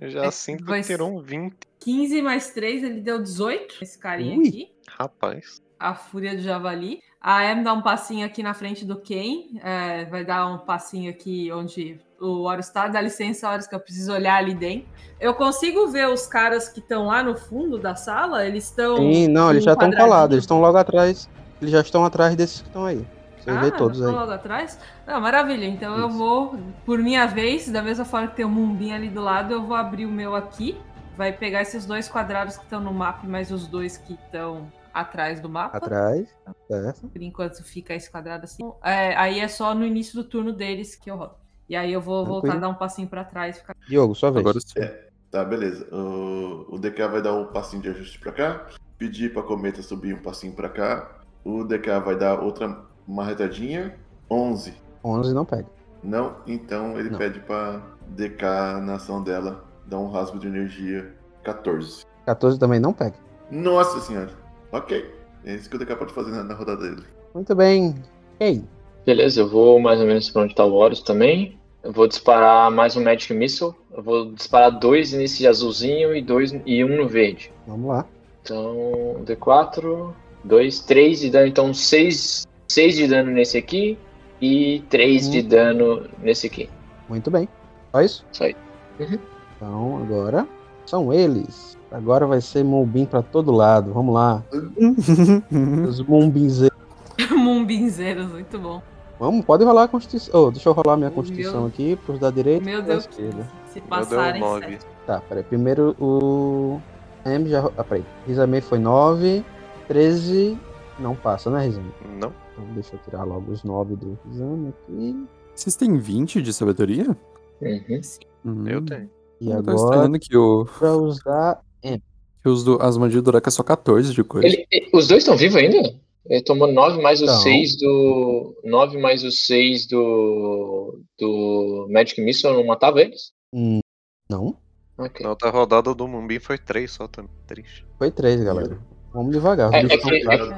Eu É, sinto vai que terão 20. 15 mais 3, ele deu 18. Esse carinha Ui. aqui. Rapaz. a Fúria do Javali. A Em dá um passinho aqui na frente do Ken. é, vai dar um passinho aqui onde o Horus está. Dá licença, Horus, que eu preciso olhar ali dentro. Eu consigo ver os caras que estão lá no fundo da sala? Eles estão. Sim, não, eles já estão colados, eles estão logo atrás. Eles já estão atrás desses que estão aí. Você Ah, vê todos aí. logo atrás? Não, maravilha. Então eu Isso. vou, por minha vez, da mesma forma que tem um mumbim ali do lado, eu vou abrir o meu aqui. Vai pegar esses dois quadrados que estão no mapa, mais os dois que estão atrás do mapa. Atrás, certo? Por enquanto fica esse quadrado assim. É, aí é só no início do turno deles que eu rodo. E aí eu vou voltar a Tranquilo. dar um passinho pra trás. e Ficar... Diogo, sua vez. Agora sim. Tá, beleza. O, o DK vai dar um passinho de ajuste pra cá. Pedir pra Cometa subir um passinho pra cá. O DK vai dar outra marretadinha. 11. 11 não pega. Não, então ele Não. pede pra DK na ação dela dar um rasgo de energia 14. 14 também não pega. Nossa senhora. Ok. É isso que o DK pode fazer na, na rodada dele. Muito bem. Ei, Beleza, eu vou mais ou menos pra onde tá o Horus também. Eu vou disparar mais um Magic Missile. Eu vou disparar dois nesse azulzinho e, dois, e um no verde. vamos lá. Então, D4, 2, 3 de dano. Então, 6, seis de dano nesse aqui e 3 de Hum. dano nesse aqui. Muito bem. Só isso? Só aí. Então agora são eles. Agora vai ser Mumbim pra todo lado. Vamos lá. Os Mumbins. Mumbinzeiros, muito bom. Vamos, pode rolar a Constituição. Oh, deixa eu rolar minha Constituição Meu- aqui pros da direita Meu e da Deus. esquerda. Se Eu dei passarem. 9. sete. Tá, peraí. Primeiro o. M já. Ah, peraí. Rizame foi 9. 13. Não passa, né, Rizame? Não? Então deixa eu tirar logo os 9 do Rizame aqui. Vocês têm 20 de sabedoria? Uhum. Hum. Eu tenho. E Eu tô agora estranhando que o, pra usar. Que os do, as magias do Uraka é só 14 de coisa. Ele- e- os dois estão vivos ainda? Ele tomou 9 mais os Então. 6 do. 9 mais os 6 do. Do Magic Missile não matava eles? Hum, não. Ok. Na outra rodada do Mumbim foi 3 só também. Triste. Foi 3, galera. Vamos devagar. É, é que- fracos,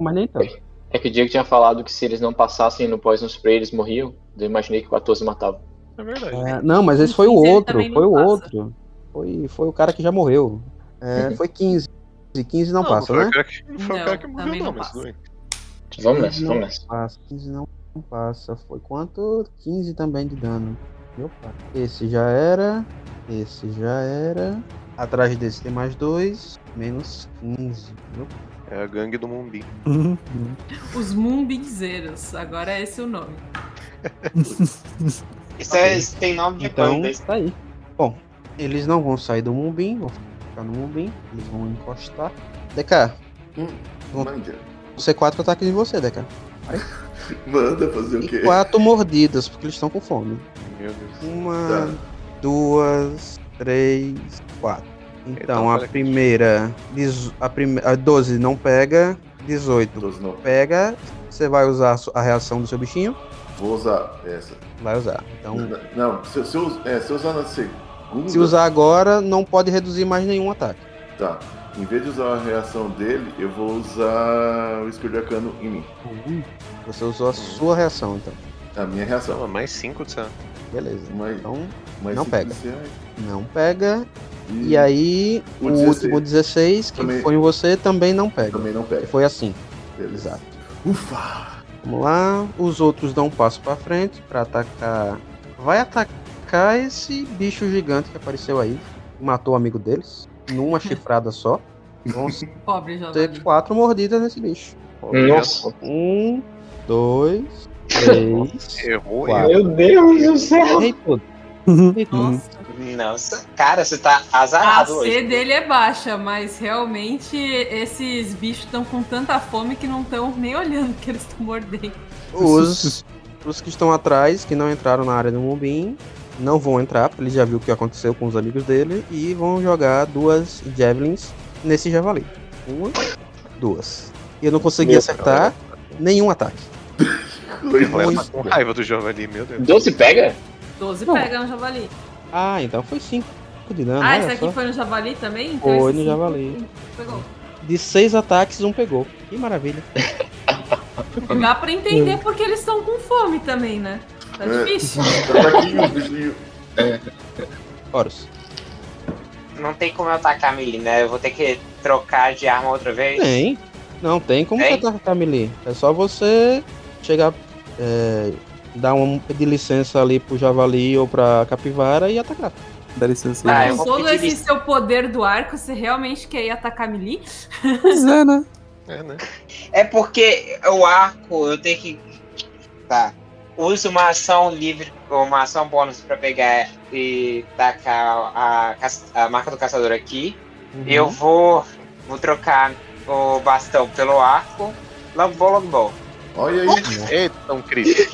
mas nem tanto. É que o Diego tinha falado que se eles não passassem no Poison Spray, eles morriam. Eu imaginei que 14 matava. É verdade. É, não, mas esse foi o 15 ele outro. Foi o passa. outro. Foi, foi o cara que já morreu. É, foi 15. E 15 não, passa, foi né? O cara que, não foi Não, o cara que morreu, não, não mas tudo bem. Vamos nessa, Não vamos nessa. Passa. 15 não passa. Foi quanto? 15 também de dano. Meu pai. Esse já era. Esse já era. Atrás desse tem mais dois. Menos 15. Meu pai. É a gangue do Mumbim. Uhum. Os Mumbinzeiros. Agora é esse o nome. Isso, é, isso tem nome de Então, coisa. tá aí. Bom, eles não vão sair do Mumbim. Vão ficar no Mumbim. Eles vão encostar. DK, Bom. Manja. você quatro ataques em você, DK. Manda fazer o E quê? quatro mordidas, porque eles estão com fome. Meu Deus. Uma, Tá. duas, três, quatro. Então, Então, a primeira, dezo- a, prime, a 12 não pega, 18 12 não. pega. Você vai usar a reação do seu bichinho? Vou usar essa. Vai usar. Então, Não, se, se, eu, é, se eu usar na segunda. se usar agora, não pode reduzir mais nenhum ataque. Tá. Em vez de usar a reação dele, eu vou usar o escudo arcano em mim. Você usou a sua reação, então. A minha reação. Não, mais 5 de CA. Beleza. Mas, Então, mas não pega. não pega. E, E aí, o o 16. último 16, que Também- foi em você, também não pega. também não E pega. foi assim. Beleza. Exato. Ufa! Vamos lá. Os outros dão um passo pra frente pra atacar. Vai atacar esse bicho gigante que apareceu aí. Matou o amigo deles. Numa chifrada só. Vão Pobre ter quatro mordidas nesse bicho. Nossa. Um, dois, três. Errou, Quatro. Meu Deus do céu! Errei tudo. Nossa. Nossa, cara, você tá A azarado C hoje. dele é baixa, mas realmente esses bichos estão com tanta fome que não estão nem olhando que eles estão mordendo. Os, os que estão atrás, que não entraram na área do Mumbim, não vão entrar, porque ele já viu o que aconteceu com os amigos dele, e vão jogar duas Javelins nesse javali. Uma, duas. E eu não consegui Meu acertar nenhum ataque. Tá com raiva do Javali, meu Deus. 12 pega? 12 Não. pega no javali. Ah, então foi cinco de dano. ah, esse aqui só. foi no javali também? Então Foi no javali. Pegou. De seis ataques, um pegou. Que maravilha. Dá pra entender porque eles estão com fome também, né? Tá É. difícil. Tá fraquinho, bichinho. Horus. Não tem como eu atacar melee, né? Eu vou ter que trocar de arma outra vez. Tem. Não, tem como Tem? você atacar melee. É só você chegar, é, dar um pedir licença ali pro javali ou pra capivara e atacar. Dá licença aí. Ah, eu todo esse lic- seu poder do arco, você realmente quer ir atacar melee? Pois é, né? É, né? É porque o arco eu tenho que. Tá. Uso uma ação livre, ou uma ação bônus pra pegar e tacar a, ca- a marca do caçador aqui. Uhum. Eu vou, vou trocar o bastão pelo arco. Longbow, longbow. Olha aí. Eita, um crítico.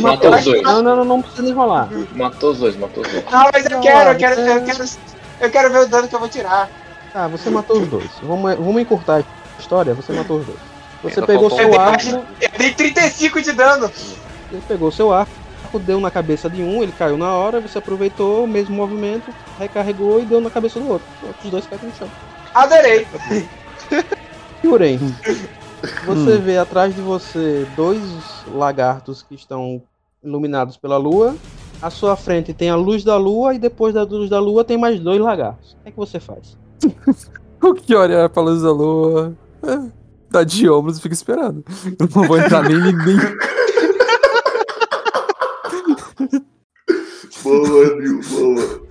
Matou os dois. Não, não, não, não precisa nem rolar. Matou os dois, matou os dois. Não, mas eu quero, eu quero, eu quero. Eu quero ver o dano que eu vou tirar. Tá, você matou os dois. Vamos, vamos encurtar a história, você matou os dois. Você Ainda pegou seu um. arco, Eu dei 35 de dano. ele pegou seu arco, deu na cabeça de um, ele caiu na hora, você aproveitou o mesmo movimento, recarregou e deu na cabeça do outro. Os dois caíram no chão. Adorei. Yuren, você vê atrás de você dois lagartos que estão iluminados pela lua. À sua frente tem a luz da lua e depois da luz da lua tem mais dois lagartos. O que é que você faz? O que olha pra luz da lua. Dá de ombros e fica esperando. Eu não vou entrar nem nem. Boa, Nil, boa.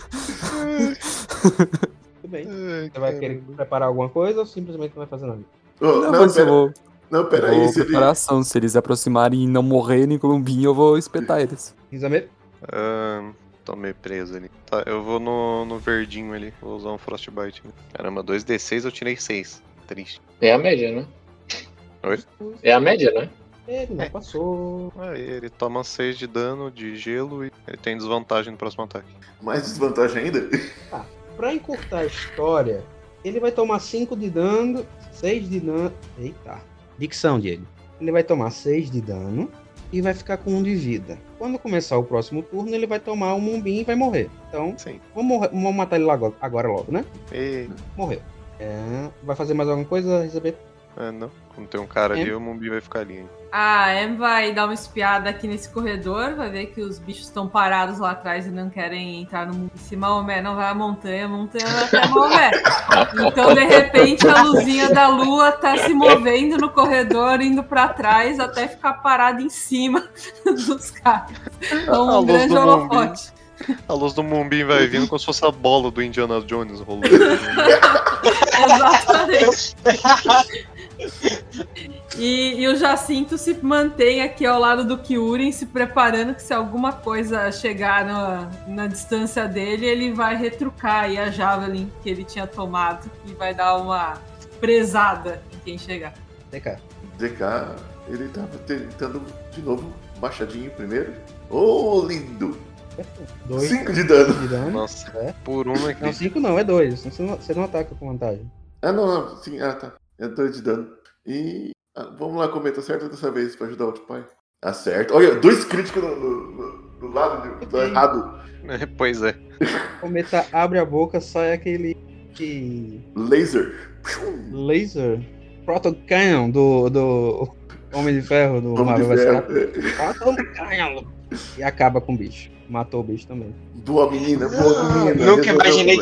Tudo bem. Você vai querer preparar alguma coisa ou simplesmente não vai fazer nada? Oh, Não, não, mas eu pera, vou. não, pera vou aí. Se ele... preparação. Se eles aproximarem e não morrerem com um eu vou espetar eles. Rizame? Ah, tô meio preso ali. Tá, eu vou no, no verdinho ali. Vou usar um Frostbite. Caramba, 2d6 eu tirei 6. Triste. É a média, né? Oi? É a média, né? Ele não passou. Aí ele toma 6 de dano de gelo e ele tem desvantagem no próximo ataque. Mais desvantagem ainda? Pra encurtar a história, ele vai tomar 5 de dano, 6 de dano. Eita. Dicção, Diego. Ele vai tomar 6 de dano e vai ficar com 1 de vida. Quando começar o próximo turno, ele vai tomar um mumbim e vai morrer. Então, Sim. vamos, morrer- vamos matar ele logo, agora logo, né? E. Morreu. É, vai fazer mais alguma coisa, Elizabeth? Ah, não. Quando tem um cara É. ali, o Mumbi vai ficar ali. hein? A Em vai dar uma espiada aqui nesse corredor, vai ver que os bichos estão parados lá atrás e não querem entrar no mundo. Se Maomé não vai à montanha, a montanha vai até Maomé. Então, de repente, a luzinha da lua tá se movendo no corredor, indo pra trás, até ficar parada em cima dos caras. Então, A um grande holofote. A luz do Mumbim vai vindo como se fosse a bola do Indiana Jones rolando. Exatamente. E, e o Jacinto se mantém aqui ao lado do Kyurem, se preparando que se alguma coisa chegar na, na distância dele, ele vai retrucar aí a Javelin que ele tinha tomado e vai dar uma presada em quem chegar. DK. DK, ele tava tentando de novo, machadinho primeiro. Ô, lindo! 2 5 de dano. de dano. Nossa, É. por uma é Não, 5 não, é 2. Você não, você não ataca com vantagem. Ah, não, não, sim, ah, tá. É 2 de dano. E ah, vamos lá, cometa certo dessa vez pra ajudar o outro pai. Acerta. Olha, dois críticos no, no- no- do lado do, do errado. Pois é. O cometa abre a boca, sai aquele. que- Laser. laser. Proton Cannon do, do Homem de Ferro do Homem Marvel vs. Cannon. E acaba com o bicho. Matou o bicho também. Boa menina, boa menina. Nunca imaginei.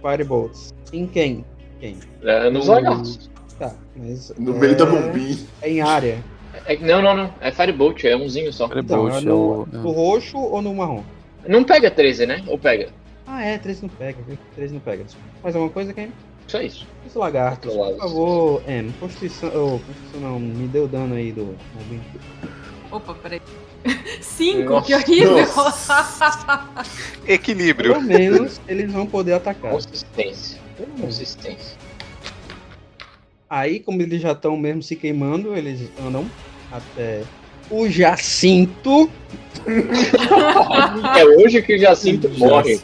Firebolts. Em quem? Quem? É nos No- lagartos. Tá, mas. No é- meio da bombinha. É em área. É, não, não, não. É Firebolt, é umzinho só. Então, é Firebolt é no, o. no roxo ou no marrom? Não pega 13, né? Ou pega? Ah, é, 13 não pega. 13 não pega. Mais alguma coisa, quem? Só isso. Os lagartos, por favor, M. Constituição. Oh, Constituição não, me deu dano aí do. Opa, peraí. Cinco, Nossa. que horrível! Equilíbrio. Pelo menos eles vão poder atacar. Consistência. Consistência. Aí, como eles já estão mesmo se queimando, eles andam até o Jacinto É hoje que o Jacinto morre.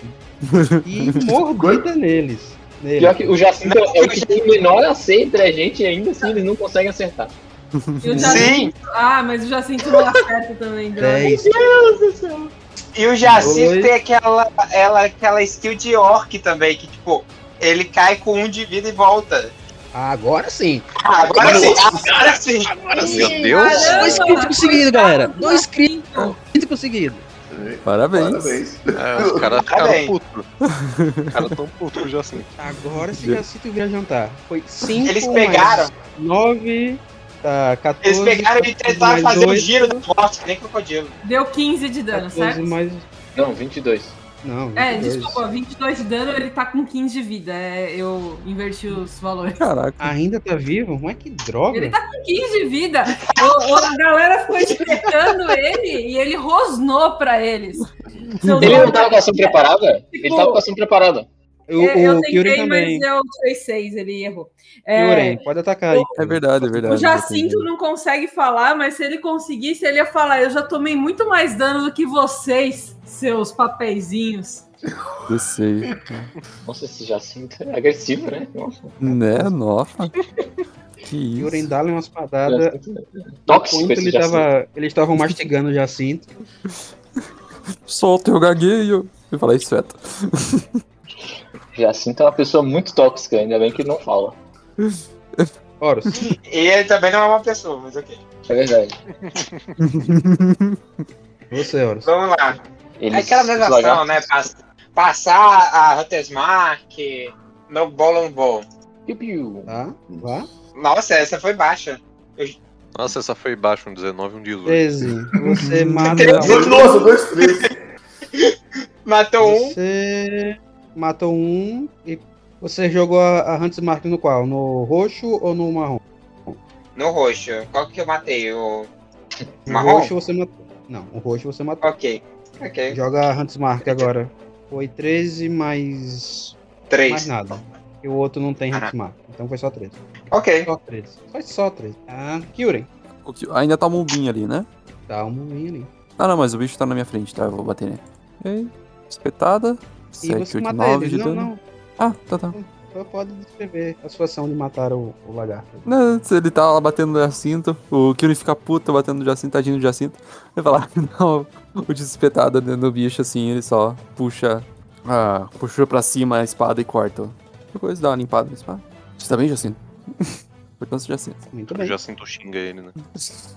e mordida neles. Neles. Pior que o Jacinto é o que tem menor AC entre a gente e ainda assim eles não conseguem acertar. E o Jacinto, ah, mas o Jacinto não acerta também, droga. 10. E o Jacinto Dois. tem aquela, ela, aquela skill de orc também, que tipo, ele cai com um de vida e volta. Agora sim. Ah, agora sim, agora sim. Meu Deus. Dois críticos seguidos, galera. Dois críticos seguidos. Parabéns. Parabéns. É, os caras ficaram Parabéns. putos. Os caras tão putos com o Jacinto. Agora esse Jacinto vira jantar. Foi 5 Eles pegaram. 9, tá 14. Eles pegaram e tentaram fazer o giro da morte, nem crocodilo. Deu 15 de dano, 14 certo? mais... Não, 22. Não, É, 22. desculpa, 22 de dano, ele tá com 15 de vida. É, eu inverti os valores. Caraca. Ainda tá vivo? Mas que droga. Ele tá com 15 de vida. O- o- a galera ficou espetando ele e ele rosnou pra eles. Seus Ele não tava com a ação preparada? Ele tava com a ação preparada. O, É, eu tentei, também. mas eu fez 6, ele errou. É, pode atacar aí. É verdade, é verdade. o Jacinto não consegue falar, mas se ele conseguisse, ele ia falar: Eu já tomei muito mais dano do que vocês, seus papeizinhos. Eu sei. Nossa, esse Jacinto é agressivo, né? Nossa. Né? Nossa. Que isso. dá-lhe umas padadas. Tóxico ele tava, eles estavam mastigando o Jacinto. Solta o gagueio. Eu falei isso, Feta. Jacinto é uma pessoa muito tóxica, ainda bem que ele não fala. Horus, E ele também não é uma pessoa, mas ok. É verdade. você, Horus. Vamos lá. Eles, É aquela os mesma lagartos- ação, né? Pass- Passar a Hunter's Mark no Bowling Ball. Piu, piu. Vá. Nossa, essa foi baixa. Nossa, essa foi baixo, um 19 um 18. 13. Você mata. Nossa, dois, três. Matou um. Você matou um e você jogou a, a Hunter's Mark no qual? No roxo ou no marrom? No roxo. Qual que eu matei? O No marrom? roxo você matou. Não, o roxo você matou. Ok. Ok. Joga a Hunter's Mark agora. Foi 13 mais. Mais Três. nada. E o outro não tem Ah. Hunter's Mark. Então foi só 13. Ok. Só 13. Foi só 13. Ah, Kyurem. O que- Ainda tá o mumbinho ali, né? Dá um moinho ali. Ah, não, mas o bicho tá na minha frente, tá? Eu vou bater nele. Ok. Espetada. E 7, você 8, mata 9 ele. de Não, dano. não. Ah, tá, tá. Só pode descrever a situação de matar o, o lagarto. Não, se ele tá lá batendo no Jacinto, o Kyuri fica puto batendo no Jacinto, tadinho do Jacinto. Ele fala, não, o desespetado dentro do bicho, assim, ele só puxa, ah, puxa pra cima a espada e corta. Depois dá uma limpada na espada. Você tá bem, Jacinto? Importância do Jacinto. Muito O bem. Jacinto xinga ele, né?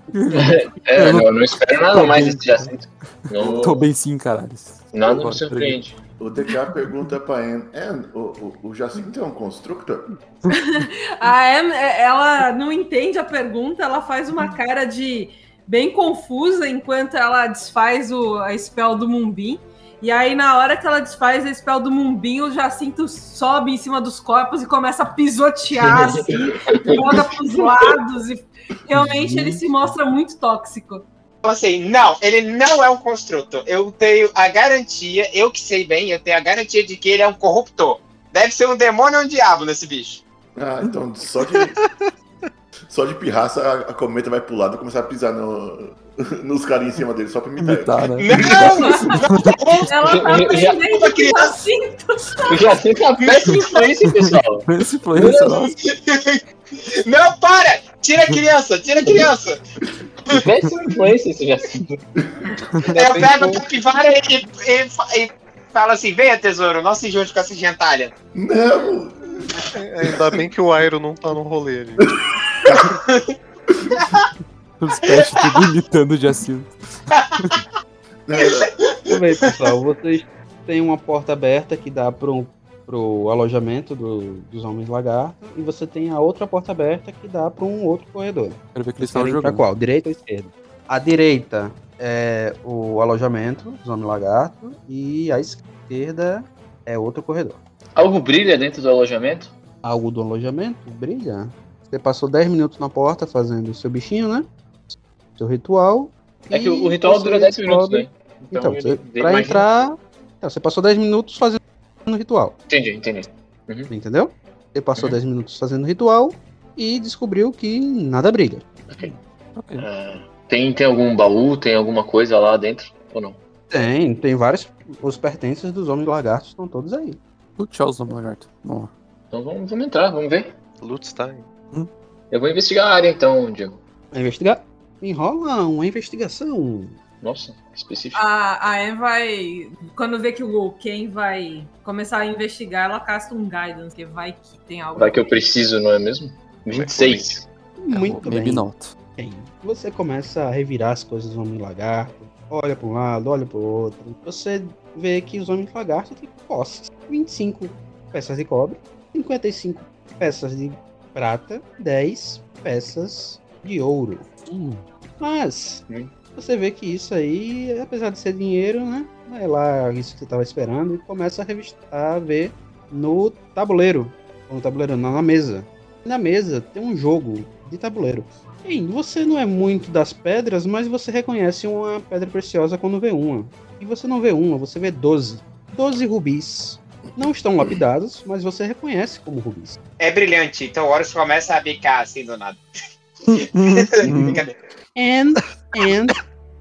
É, não, não espero nada mais desse Jacinto. Não, Tô bem sim, caralho. nada me surpreende. O DK pergunta pra Anne, Anne, o, o, o Jacinto é um constructor? A Em, é- ela não entende a pergunta, ela faz uma cara de bem confusa enquanto ela desfaz o, a spell do Mumbim. E aí, na hora que ela desfaz a spell do Mumbim, o Jacinto sobe em cima dos corpos e começa a pisotear, assim, joga pros lados. E realmente ele se mostra muito tóxico. Assim, não, ele não é um construtor. Eu tenho a garantia, eu que sei bem, eu tenho a garantia de que ele é um corruptor. Deve ser um demônio ou um diabo nesse bicho. Ah, então só de. Só de pirraça a, a cometa vai pro lado e começar a pisar no, nos caras em cima dele, só pra imitar. Imitar, né? Não! Ela tá aprendendo o Jacinto. O Jacinto é uma péssima influência, pessoal. Esse influência, nossa. Não, para! Tira a criança, tira a criança! Péssima influência esse Jacinto. Eu pego a capivara e, e, e falo assim: venha, tesouro, não se junte com essa gentalha. Não! Ainda bem que o Airo não tá no rolê ali. Os pets tudo imitando o Jacinto. bem, pessoal. Vocês têm uma porta aberta que dá pro, pro alojamento do- dos homens lagarto. E você tem a outra porta aberta que dá para um outro corredor. Quero ver que eles estão querem pra jogando. qual? Direita ou esquerda? A direita é o alojamento dos homens lagarto. E a esquerda é outro corredor. Algo brilha dentro do alojamento? Algo do alojamento brilha. Você passou 10 minutos na porta fazendo o seu bichinho, né? Seu ritual. É que o, ritual dura 10 minutos, né? Então, eu você, pra entrar. Então, você passou 10 minutos fazendo o ritual, Entendi, entendi. entendeu? Você passou Uhum. 10 minutos fazendo o ritual e descobriu que nada brilha. Ok. Ah, tem, tem algum baú, tem alguma coisa lá dentro? Ou não? Tem, tem vários. Os pertences dos homens lagartos estão todos aí. Lute os homens lagarto. Vamos lá. Então vamos, vamos entrar, vamos ver. Lutz tá aí. Eu vou investigar a área então, Diego. Vai investigar? Enrola uma investigação. Nossa, específico. A, a Em vai. Quando vê que o Ken vai começar a investigar, ela casta um guidance, que vai que tem algo. Vai que eu preciso, não é mesmo? 26. Muito bem. Bem, Você começa a revirar as coisas do homem lagarto. olha para um lado, olha para o outro. Você vê que os homens lagartos têm posses. 25 peças de cobre, 55 peças de prata, 10 peças de ouro. Hum. Mas Hum. você vê que isso aí, apesar de ser dinheiro, né? É lá isso que você estava esperando e começa a revistar, a ver no tabuleiro. No tabuleiro, não, na mesa. Na mesa tem um jogo de tabuleiro. E você não é muito das pedras, mas você reconhece uma pedra preciosa quando vê uma. E você não vê uma, você vê 12. 12 rubis. Não estão lapidados, mas você reconhece como rubis. É brilhante, então o Horus começa a bicar assim do nada. Brincadeira. And, and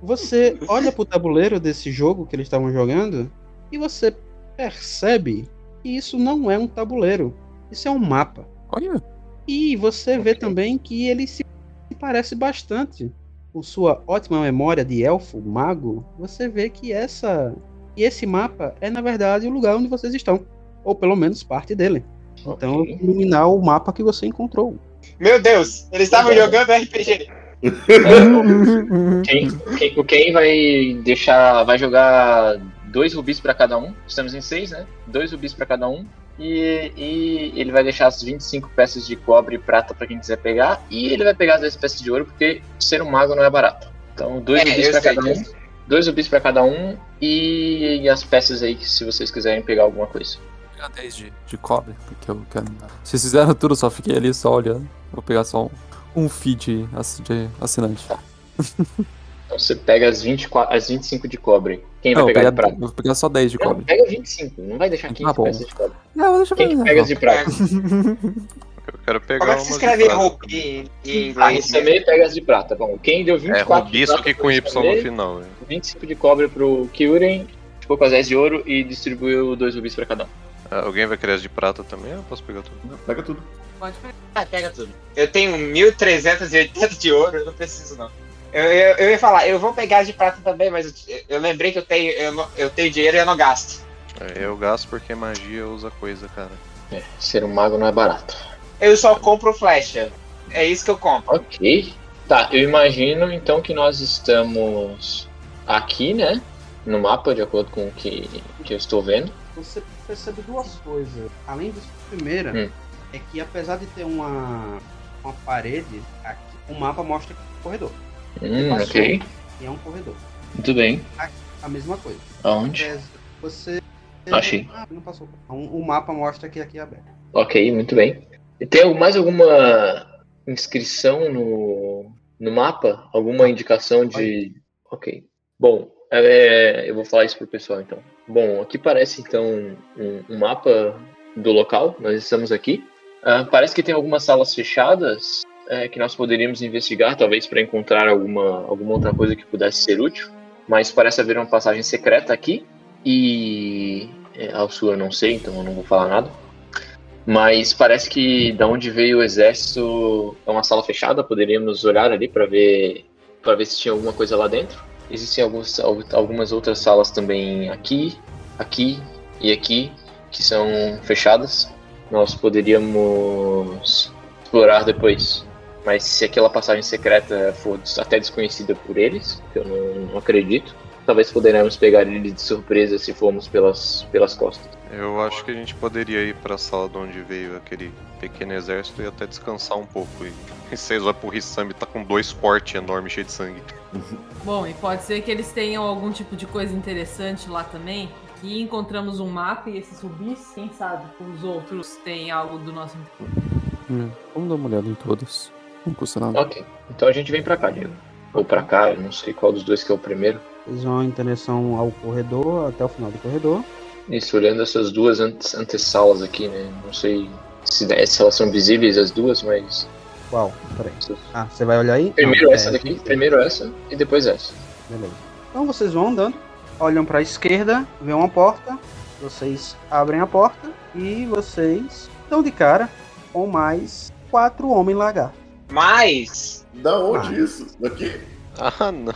você olha pro tabuleiro desse jogo que eles estavam jogando e você percebe que isso não é um tabuleiro. Isso é um mapa. Olha. E você vê também que ele se parece bastante. Com sua ótima memória de elfo, mago, você vê que essa e esse mapa é na verdade o lugar onde vocês estão, ou pelo menos parte dele. Então, Ok. iluminar o mapa que você encontrou. Meu Deus, eles estavam jogando RPG. Quem, quem- o Ken vai deixar. Vai jogar dois rubis pra cada um. Estamos em seis, né? Dois rubis pra cada um. E, e ele vai deixar as 25 peças de cobre e prata pra quem quiser pegar. E ele vai pegar as 10 peças de ouro, porque ser um mago não é barato. Então, dois É, rubis sei cada um. Dois rubis pra cada um. E, e as peças aí, que se vocês quiserem pegar alguma coisa. Vou pegar 10 de, de cobre, porque eu quero. Vocês fizeram tudo, só fiquei ali só olhando. Vou pegar só um, um feed de assinante. Então você pega as, 24, as 25 de cobre. Quem vai Não, eu pegar vou de pegar, prata? vou pegar só 10 de Não, cobre. pega 25, não vai deixar 15 Tá bom. peças de cobre. Não, deixa Quem que pega as de prata? Eu quero pegar Como é que se escreve rubi em Ah, esse também pega as de prata. Bom, quem deu É 24 rubi, de só prata que com Y no final. né? 25 de cobre pro Kyuren, ficou com as 10 de ouro e distribuiu dois rubis pra cada um. Ah, Alguém vai querer as de prata também? Eu posso pegar tudo. Não, pega tudo. Pode pegar. Ah, pega tudo. Eu tenho 1.380 de ouro, eu não preciso não. Eu, eu, eu ia falar, eu vou pegar as de prata também, mas eu, eu lembrei que eu tenho, eu, não- eu tenho dinheiro e eu não gasto. É, Eu gasto porque magia usa coisa, cara. É, ser um mago não é barato. Eu só compro flecha. É isso que eu compro. Ok. Tá, eu imagino então que nós estamos aqui, né? No mapa, de acordo com o que, que eu estou vendo. Você percebe duas coisas. Além disso, a primeira Hum. é que apesar de ter uma, uma parede, aqui, o mapa mostra que é um corredor. Hum, Passou, ok. E é um corredor. Muito bem. A mesma coisa. Aonde? É, Você. Achei. Ah, não passou. Um- O mapa mostra que aqui é aberto. Ok, muito bem. E tem mais alguma inscrição no, no mapa? Alguma indicação de. Ok. Bom, é, eu vou falar isso pro pessoal então. Bom, aqui parece então um, um mapa do local, nós estamos aqui. Ah, parece que tem algumas salas fechadas é, que nós poderíamos investigar, talvez para encontrar alguma, alguma outra coisa que pudesse ser útil. Mas parece haver uma passagem secreta aqui. E é, ao sul eu não sei, então eu não vou falar nada. Mas parece que da onde veio o exército é uma sala fechada, poderíamos olhar ali para ver para ver se tinha alguma coisa lá dentro. Existem algumas outras salas também aqui, aqui e aqui que são fechadas. Nós poderíamos explorar depois. Mas se aquela passagem secreta for até desconhecida por eles, que eu não, não acredito, talvez poderemos pegar eles de surpresa se formos pelas, pelas costas. Eu acho que a gente poderia ir pra sala de onde veio aquele pequeno exército e até descansar um pouco. E, e vocês olham pro Hissami tá com dois cortes enormes cheios de sangue. Bom, e pode ser que eles tenham algum tipo de coisa interessante lá também. Aqui encontramos um mapa e esses rubis, quem sabe os outros têm algo do nosso. Hum, vamos dar uma olhada em todos. Não custa nada. Ok, então a gente vem pra cá, Diego. Ou pra cá, eu não sei qual dos dois que é o primeiro. Eles vão em direção ao corredor, até o final do corredor. Isso, olhando essas duas ante- antessalas aqui, né? Não sei se, se elas são visíveis as duas, mas. Qual? Peraí. Ah, você vai olhar aí? Primeiro Não, essa é, daqui, primeiro essa e depois essa. Beleza. Então vocês vão andando, olham pra esquerda, vê uma porta, vocês abrem a porta e vocês estão de cara com mais quatro homens lagartos. Mas, Da onde Ah. isso? Daqui? Ah, não.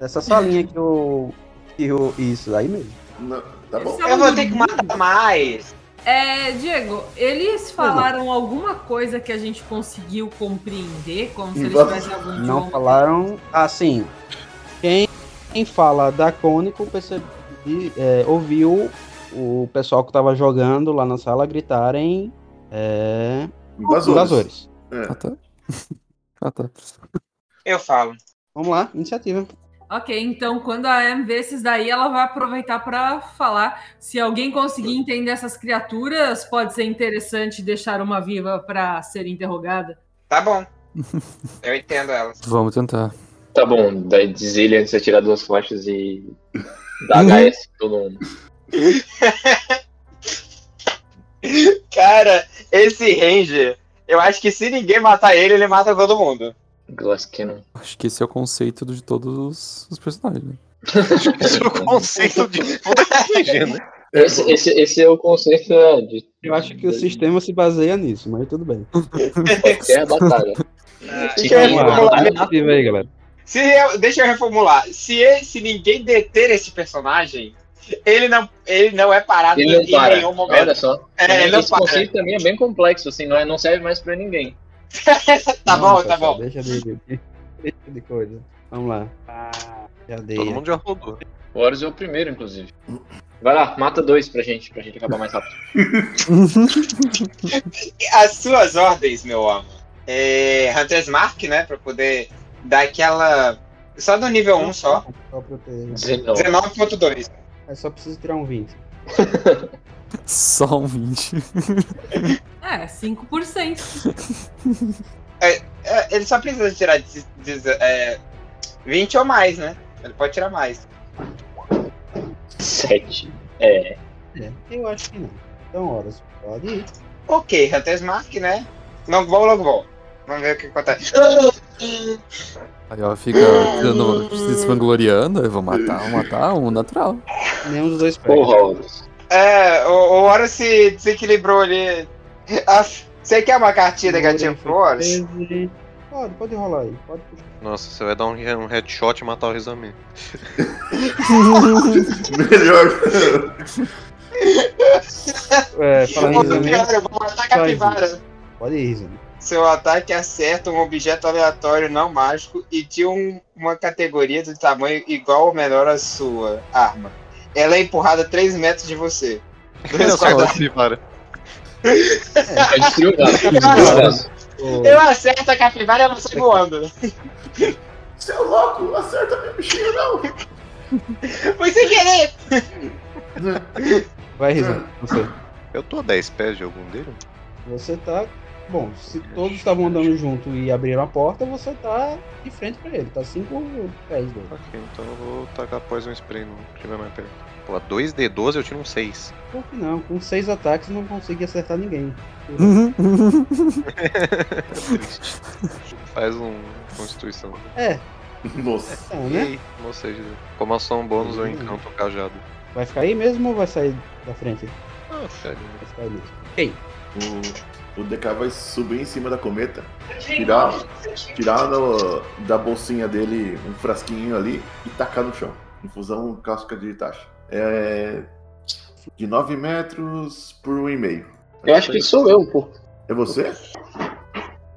Essa salinha que o. Que o isso, aí mesmo. Não. Tá bom. Eu vou ter que matar mais. É, Diego, eles falaram alguma coisa que a gente conseguiu compreender, como se eles Vamos- tivessem algum Não idioma. falaram assim. Quem Em fala dracônico, percebi, é, ouviu o pessoal que tava jogando lá na sala gritarem é, Invasores. invasores. É. Ah, tá. ah, tá. Eu falo. Vamos lá, iniciativa. Ok, então quando a Em vê esses daí, ela vai aproveitar para falar. Se alguém conseguir entender essas criaturas, pode ser interessante deixar uma viva para ser interrogada. Tá bom. Eu entendo elas. Vamos tentar. Tá bom, daí desile antes de atirar duas flechas e dá HS em todo mundo. Cara, esse Ranger, eu acho que se ninguém matar ele, ele mata todo mundo. Glass Cannon. Acho que esse é o conceito de todos os- os personagens. né? Esse é o conceito de RPG, né? Esse, esse, esse é o conceito é, de Eu acho que o sistema se baseia nisso, mas tudo bem. qualquer batalha. Deixa eu reformular. aí. Se eu- deixa eu reformular. Se, ninguém deter esse personagem, ele não, ele não é parado Ele não em para. nenhum momento. Olha só. É, ele não Esse para. conceito também é bem complexo, assim, não, é, não serve mais pra ninguém. Tá Não, bom, tá bom. Deixa de, de, deixa de coisa. Vamos lá. Já dei. Todo mundo já rodou. O Horus é o primeiro, inclusive. Vai lá, mata dois pra gente, pra gente acabar mais rápido. As suas ordens, meu homem. É, Hunter's Mark, né? Pra poder dar aquela. Só do nível 1 só. Só pra ter... 19. 19.2. É só preciso tirar um 20. Só um 20. É, 5%. É, ele só precisa tirar de- de- é, 20 ou mais, né? Ele pode tirar mais. 7. É. É, eu acho que não. Então, horas, pode ir. Ok, Hunter's Mark, né? Não vou, logo vou. Vamos ver o que acontece. Aí ela fica dando, se vangloriando, eu vou matar, vou matar um natural. Nenhum dos dois pega. Porra, Horus. É, o, o Horus se desequilibrou ali. Você quer uma cartinha negativa pro Horus? 13. Pode, pode rolar aí. Pode. Nossa, você vai dar um, um headshot e matar o Rizami. Melhor. É, fala aí, Rizami. eu vou matar a capivara. Pode ir, Rizami. Seu ataque acerta um objeto aleatório não mágico e de um- uma categoria de tamanho igual ou menor à sua arma. Ela é empurrada 3 metros de você. Eu só capivara. Vai destruir o gato. Ô, Eu acerto a capivara e ela sai voando. Seu louco, acerta meu bichinho, não. Foi sem querer! Vai, Rizami. Você. Eu tô a 10 pés de algum deles? Você tá. Bom, se todos estavam andando junto e abriram a porta, você tá de frente pra ele. Tá 5 pés dele. Ok, então eu vou tacar Poison Spray no que tiver mais perto. Pô, 2D12 eu tiro um 6. Por que não? Com 6 ataques não consegui acertar ninguém. Triste. Faz um Constituição. É, Nossa. é, né? E, ou seja, como ação bônus eu encanto o cajado. Vai ficar aí mesmo ou vai sair da frente? Ah, sério. Vai ficar aí mesmo. O, o DK vai subir em cima da cometa, tirar, tirar no- da bolsinha dele um frasquinho ali e tacar no chão. Infusão casca de taxa. É. De 9 metros por 1,5. Eu acho que sou eu, pô. É você?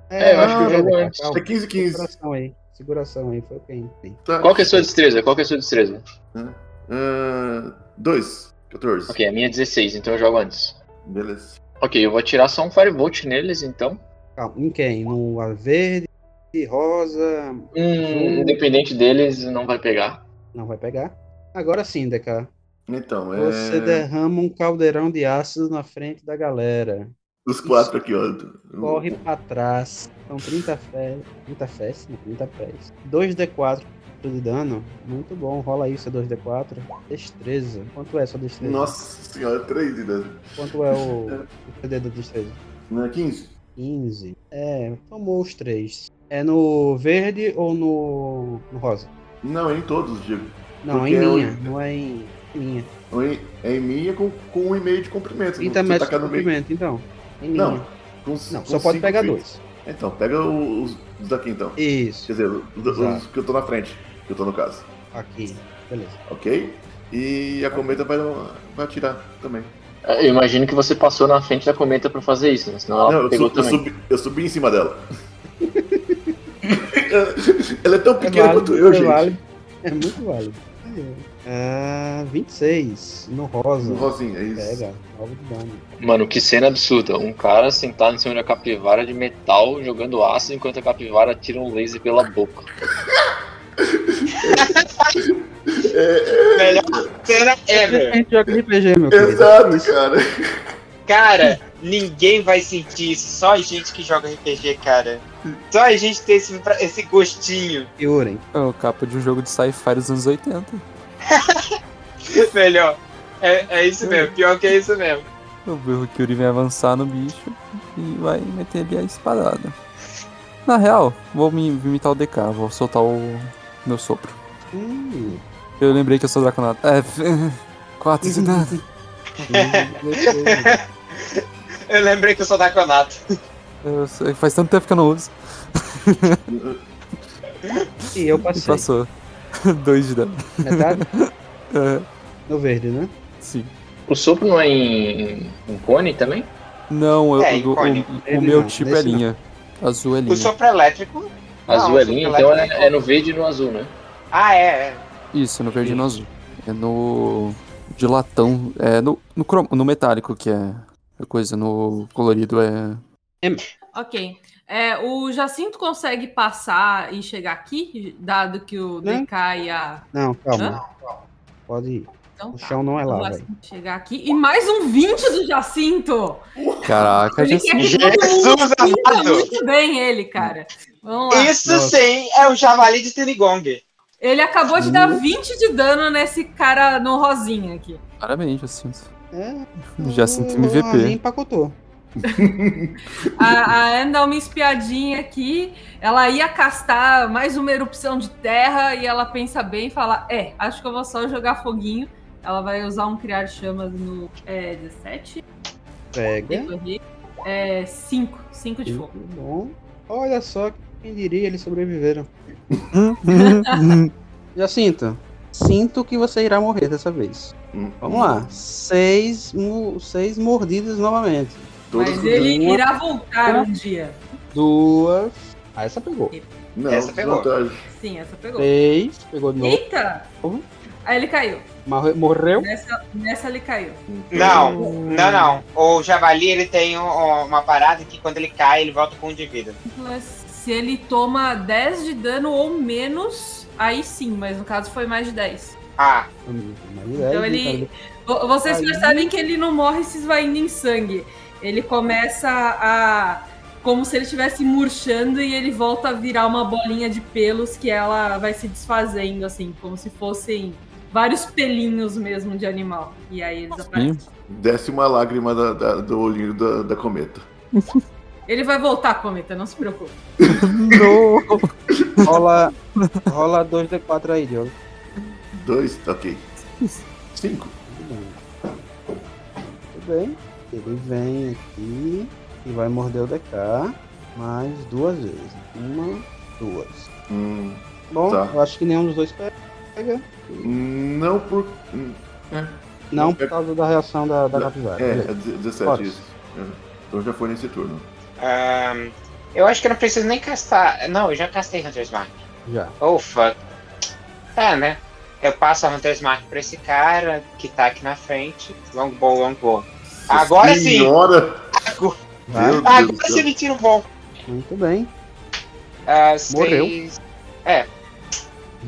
É, eu acho que eu jogo antes. É 15, 15. Seguração aí. Seguração aí, foi o que eu entendi. Tá. Qual que é a sua destreza? Qual que é a sua destreza? Ah, 2, 14. Ok, a minha é 16, então eu jogo antes. Beleza. Ok, eu vou atirar só um Firebolt neles, então. Calma, em quem? No verde, rosa. Hum, independente deles, não vai pegar. Não vai pegar. Agora sim, DK. Então, é. Você derrama um caldeirão de ácido na frente da galera. Os quatro aqui, ó. Corre pra trás. São 30 fés. 30 fés? Não, 30 pés. 2d4 de dano. Muito bom. Rola aí seu 2d4. Destreza. Quanto é sua destreza? Nossa senhora, 3 de dano. Quanto é o, o CD da destreza? Não é 15? 15. É, tomou os três. É no verde ou no, no rosa? Não, é em todos, Diego. Não, é em é minha. Não é em minha. Em- É em minha com, com um e-mail de comprimento. 30 Você metros de meio. comprimento, então. Em minha. Não, com, Não, com só pode pegar feet. dois. Então, pega os, os daqui então. Isso. Quer dizer, os, os que eu tô na frente, que eu tô no caso. Aqui. Beleza. Ok? E a cometa vai, vai atirar também. Eu imagino que você passou na frente da cometa pra fazer isso, né? Senão ela Não, eu, pegou eu também. subi, eu subi em cima dela. Ela é tão É pequena válido, quanto eu, é gente. válido. É muito válido. Caralho. É, 26 no rosa. No rosinha, é isso. Pega, 9 de dano. Mano, que cena absurda. Um cara sentado em cima de uma capivara de metal jogando ácido enquanto a capivara tira um laser pela boca. Melhor cena ever. A gente joga RPG, meu querido. Exato, cara. Cara, ninguém vai sentir isso. Só a gente que joga RPG, cara. Só a gente tem esse, esse gostinho. Yuren. É o capa de um jogo de sci-fi dos anos 80. Melhor. É, é isso mesmo. Pior que é isso mesmo. O Berro Kyuri vem avançar no bicho e vai meter ali a espadada. Na real, vou me imitar o DK, vou soltar o meu sopro. Hum, Eu lembrei que eu sou Draconato. É, 4 de dano. Eu lembrei que eu sou Daconato. Eu sei- Faz tanto tempo que eu não uso. e eu E passei. passou. 2 de dano. Metade? É, No verde, né? sim. O sopro não é em, em cone também? Não, eu- É, o, o- o meu não, tipo é desse não. linha. Azul é O linha. sopro elétrico. Azul Não, é o linha, então é, é no verde e no azul, né? Ah, é, é. Isso, no verde e no azul. É no. De latão. É no, no, crom- no metálico, que é a coisa. No colorido é. Ok. É, o Jacinto consegue passar e chegar aqui, dado que o Né? DK e a. Não, calma. Pode ir. Então, O tá. chão não é lá, velho. Jacinto chegar aqui. E mais um 20 do Jacinto! Caraca, Ele já quer sei. que todo mundo Jesus amado! muito bem ele, cara. Vamos lá. Isso Nossa. sim é o javali de Tinigong. Ele acabou de dar 20 de dano nesse cara no rosinha aqui. Parabéns, Jacinto. É, Jacinto o Ronin MVP. empacotou. A, a Anne dá uma espiadinha aqui. Ela ia castar mais uma erupção de terra e ela pensa bem e fala: É, acho que eu vou só jogar foguinho. Ela vai usar um criar chamas no é, 17. Pega. É 5. 5 de fogo. Bom. Olha só, quem diria, eles sobreviveram. Jacinto, sinto que você irá morrer dessa vez. Hum, Vamos lá. Seis, mo- seis mordidas novamente. Todas Mas ele uma- irá voltar um dia. Duas. Ah, essa pegou. Não, Essa pegou. desvantagem. Sim, essa pegou. Três. Pegou de novo. Eita! Uhum. Aí ele caiu. Morre- Morreu. Nessa, nessa ele caiu. Não, não, não. O javali ele tem um- uma parada que quando ele cai, ele volta com um de vida. Mas Se ele toma 10 de dano ou menos, aí sim, mas no caso foi mais de 10. Ah, Então ele. Vo- Vocês percebem que ele não morre se esvaindo em sangue. Ele começa a. Como se ele estivesse murchando e ele volta a virar uma bolinha de pelos que ela vai se desfazendo, assim, como se fossem vários pelinhos mesmo de animal. E aí eles aparecem. Desce uma lágrima da- da- do olhinho da, da cometa. Ele vai voltar, Cometa, não se preocupe. rola, rola 2d4 aí, Diogo. Dois, ok. Cinco. Tudo bem. Ele vem aqui e vai morder o DK mais duas vezes. Uma, duas. Hum, Bom, Tá. eu acho que nenhum dos dois pega. não por. hum, Não É- por causa da reação da, da capivara. É, beleza. é de- 17 Pode. isso. É. Então já foi nesse turno. Ahn, eu acho que eu não preciso nem castar. Não, eu já castei Hunter's Mark. Já. Oh, fuck. É, né? Eu passo a Hunter's Mark pra esse cara que tá aqui na frente. Longbow, longbow. Agora sim! Senhora! Meu Deus Agora do sim ele tira o bom. Muito bem. Ah, Morreu. seis-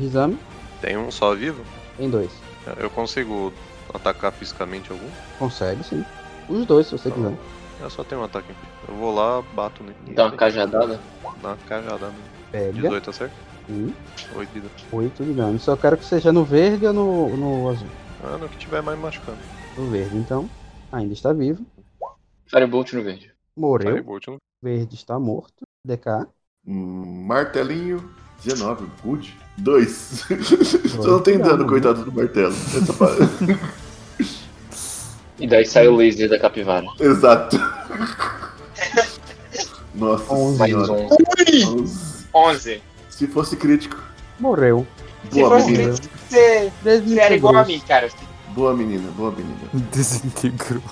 Exame. Tem um só vivo? Tem dois. Eu consigo atacar fisicamente algum? Consegue, sim. Os dois, se você quiser. Eu só tenho um ataque. Eu vou lá, bato nele. Dá uma cajadada. Dá uma cajadada. Pega. 18, acerta? Um, 8 vida. oito de dano. Só quero que seja no verde ou no, no azul. Ah, no que tiver mais machucando. No verde, então. Ainda está vivo. Firebolt no verde. Morreu. Firebolt, né? Verde está morto. DK. Hum, martelinho, 19. Good. 2. Só não tem dano, coitado do martelo. Essa pa- E daí sai o laser da capivara. Exato. Nossa Onze. Mais senhora. 11. Onze. 11. Se fosse crítico. Morreu. Se Boa fosse menina. crítico, você, você era igual a mim, cara. Boa menina, boa menina. Desintegrou.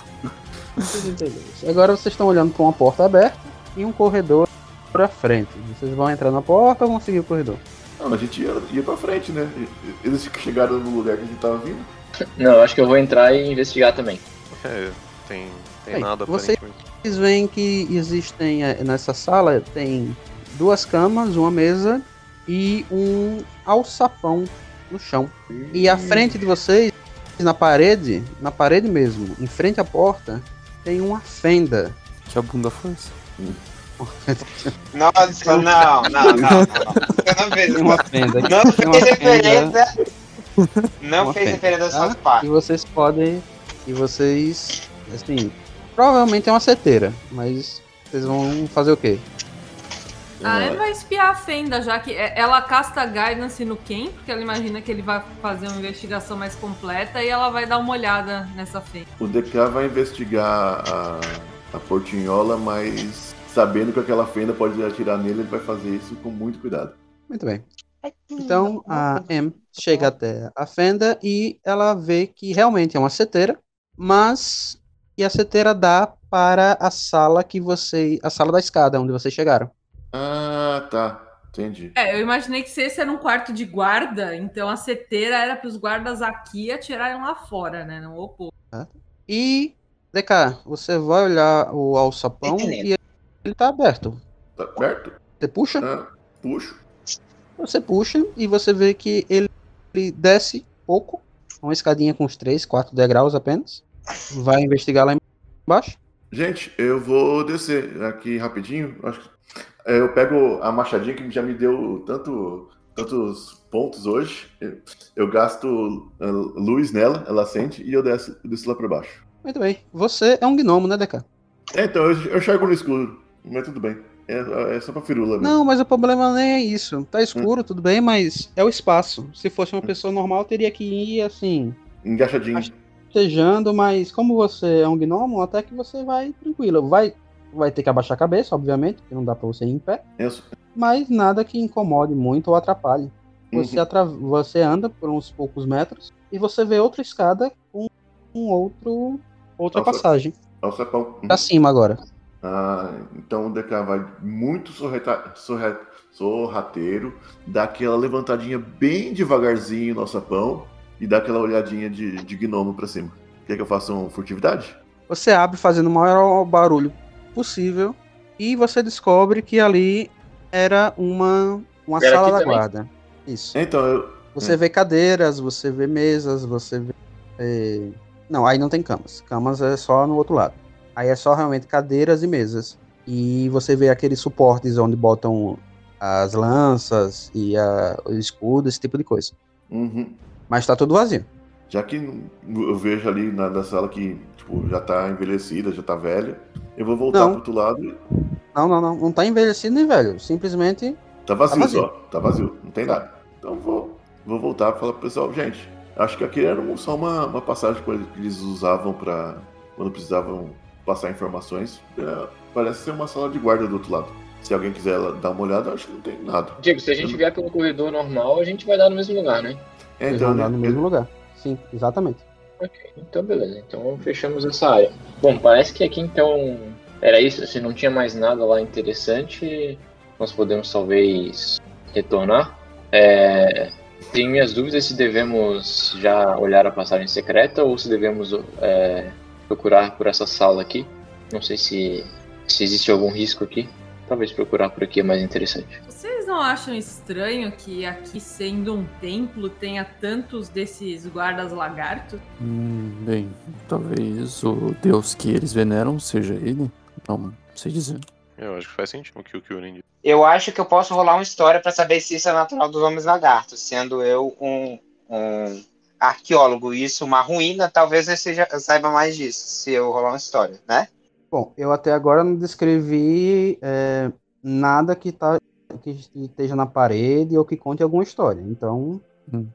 Desintegrou. Agora vocês estão olhando para uma porta aberta e um corredor pra frente. Vocês vão entrar na porta ou vão seguir o corredor? Não, a gente ia, ia pra frente, né? Eles chegaram no lugar que a gente tava vindo. Não, eu acho que eu vou entrar e investigar também. É, tem, tem Bem, nada você- aparentemente. Vocês veem que existem eh, nessa sala tem duas camas, uma mesa e um alçapão no chão. E à frente de vocês, na parede, na parede mesmo, em frente à porta, tem uma fenda. Que a bunda força. Nossa, não, não, não. não. Você não fez, uma fenda. não fez fenda, referência. Não Uma fez fenda, referência às tá? suas partes. E vocês podem. E vocês. Assim. Provavelmente é uma seteira, mas vocês vão fazer o quê? Ah, ele vai espiar a Fenda, já que é- ela casta guidance no Ken, porque ela imagina que ele vai fazer uma investigação mais completa e ela vai dar uma olhada nessa Fenda. O DK vai investigar a, a portinhola, mas sabendo que aquela fenda pode atirar nele, ele vai fazer isso com muito cuidado. Muito bem. Então a M chega até a fenda e ela vê que realmente é uma seteira, mas e a seteira dá para a sala que você, a sala da escada onde vocês chegaram. Ah, tá. Entendi. É, eu imaginei que se esse era um quarto de guarda, então a seteira era para os guardas aqui atirarem lá fora, né? Não o oposto. E DK, você vai olhar o alçapão e ele tá aberto. Tá aberto? Você puxa? Ah, puxo. Você puxa e você vê que ele, ele desce pouco, uma escadinha com uns 3, 4 degraus apenas. Vai investigar lá embaixo. Gente, eu vou descer aqui rapidinho. É, Eu pego a machadinha que já me deu tanto, tantos pontos hoje. Eu, gasto ah, luz nela, ela acende e eu desço, eu desço lá pra baixo. Muito bem. Você é um gnomo, né, DK? É, então, eu, eu enxergo no escuro, mas tudo bem. É, é só pra firula mesmo. Não, mas o problema nem é isso. Tá escuro, tudo bem, mas é o espaço. Se fosse uma pessoa normal, teria que ir assim, Engaixadinho. Estejando, mas como você é um gnomo, até que você vai tranquilo. Vai, vai ter que abaixar a cabeça, obviamente, porque não dá pra você ir em pé, Eu- mas nada que incomode muito ou atrapalhe. Uhum. Você, atra- você anda por uns poucos metros e você vê outra escada com um outro outra Nossa. passagem. Alçapão. Pra cima agora. Ah, então o DK vai muito sorreta, sorrateiro, dá aquela levantadinha bem devagarzinho no alçapão e dá aquela olhadinha de, de gnomo pra cima. Quer que eu faça uma furtividade? Você abre fazendo o maior barulho possível e você descobre que ali era uma, uma Era sala da também? guarda. Isso. Então, eu. Você vê cadeiras, você vê mesas, você vê. é, Não, aí não tem camas. Camas é só no outro lado. Aí é só realmente cadeiras e mesas. E você vê aqueles suportes onde botam as lanças e a- o escudo, esse tipo de coisa. Uhum. Mas tá tudo vazio. Já que eu vejo ali na, na sala que tipo, já tá envelhecida, já tá velha, eu vou voltar Não. pro outro lado e. Não, não, não. Não tá envelhecido nem velho. Simplesmente. Tá vazio, Tá vazio. só. Tá vazio, não tem nada. Então vou, vou voltar pra falar pro pessoal, gente. Acho que aqui era só uma, uma passagem que eles usavam pra. quando precisavam passar informações. É, parece ser uma sala de guarda do outro lado. Se alguém quiser dar uma olhada, acho que não tem nada. Diego, se a gente vier pelo corredor normal, a gente vai dar no mesmo lugar, né? É, Eles então, vão dar no né, mesmo lugar. Sim, exatamente. Então, beleza. Então, fechamos essa área. Bom, parece que aqui, então, era isso. Se não tinha mais nada lá interessante, nós podemos, talvez, retornar. É... Tenho minhas dúvidas se devemos já olhar a passagem secreta ou se devemos é, procurar por essa sala aqui. Não sei se, se existe algum risco aqui. Talvez procurar por aqui é mais interessante. Vocês não acham estranho que aqui, sendo um templo, tenha tantos desses guardas lagartos? Hum, bem, talvez o deus que eles veneram seja ele. Não sei dizer. Eu acho que faz sentido o que o Kyurin disse. Eu acho que eu posso rolar uma história pra saber se isso é natural dos homens lagartos, sendo eu um, um arqueólogo e isso uma ruína, talvez eu, seja, eu saiba mais disso, se eu rolar uma história, né? Bom, eu até agora não descrevi é, nada que, tá, que esteja na parede ou que conte alguma história. Então, Hum.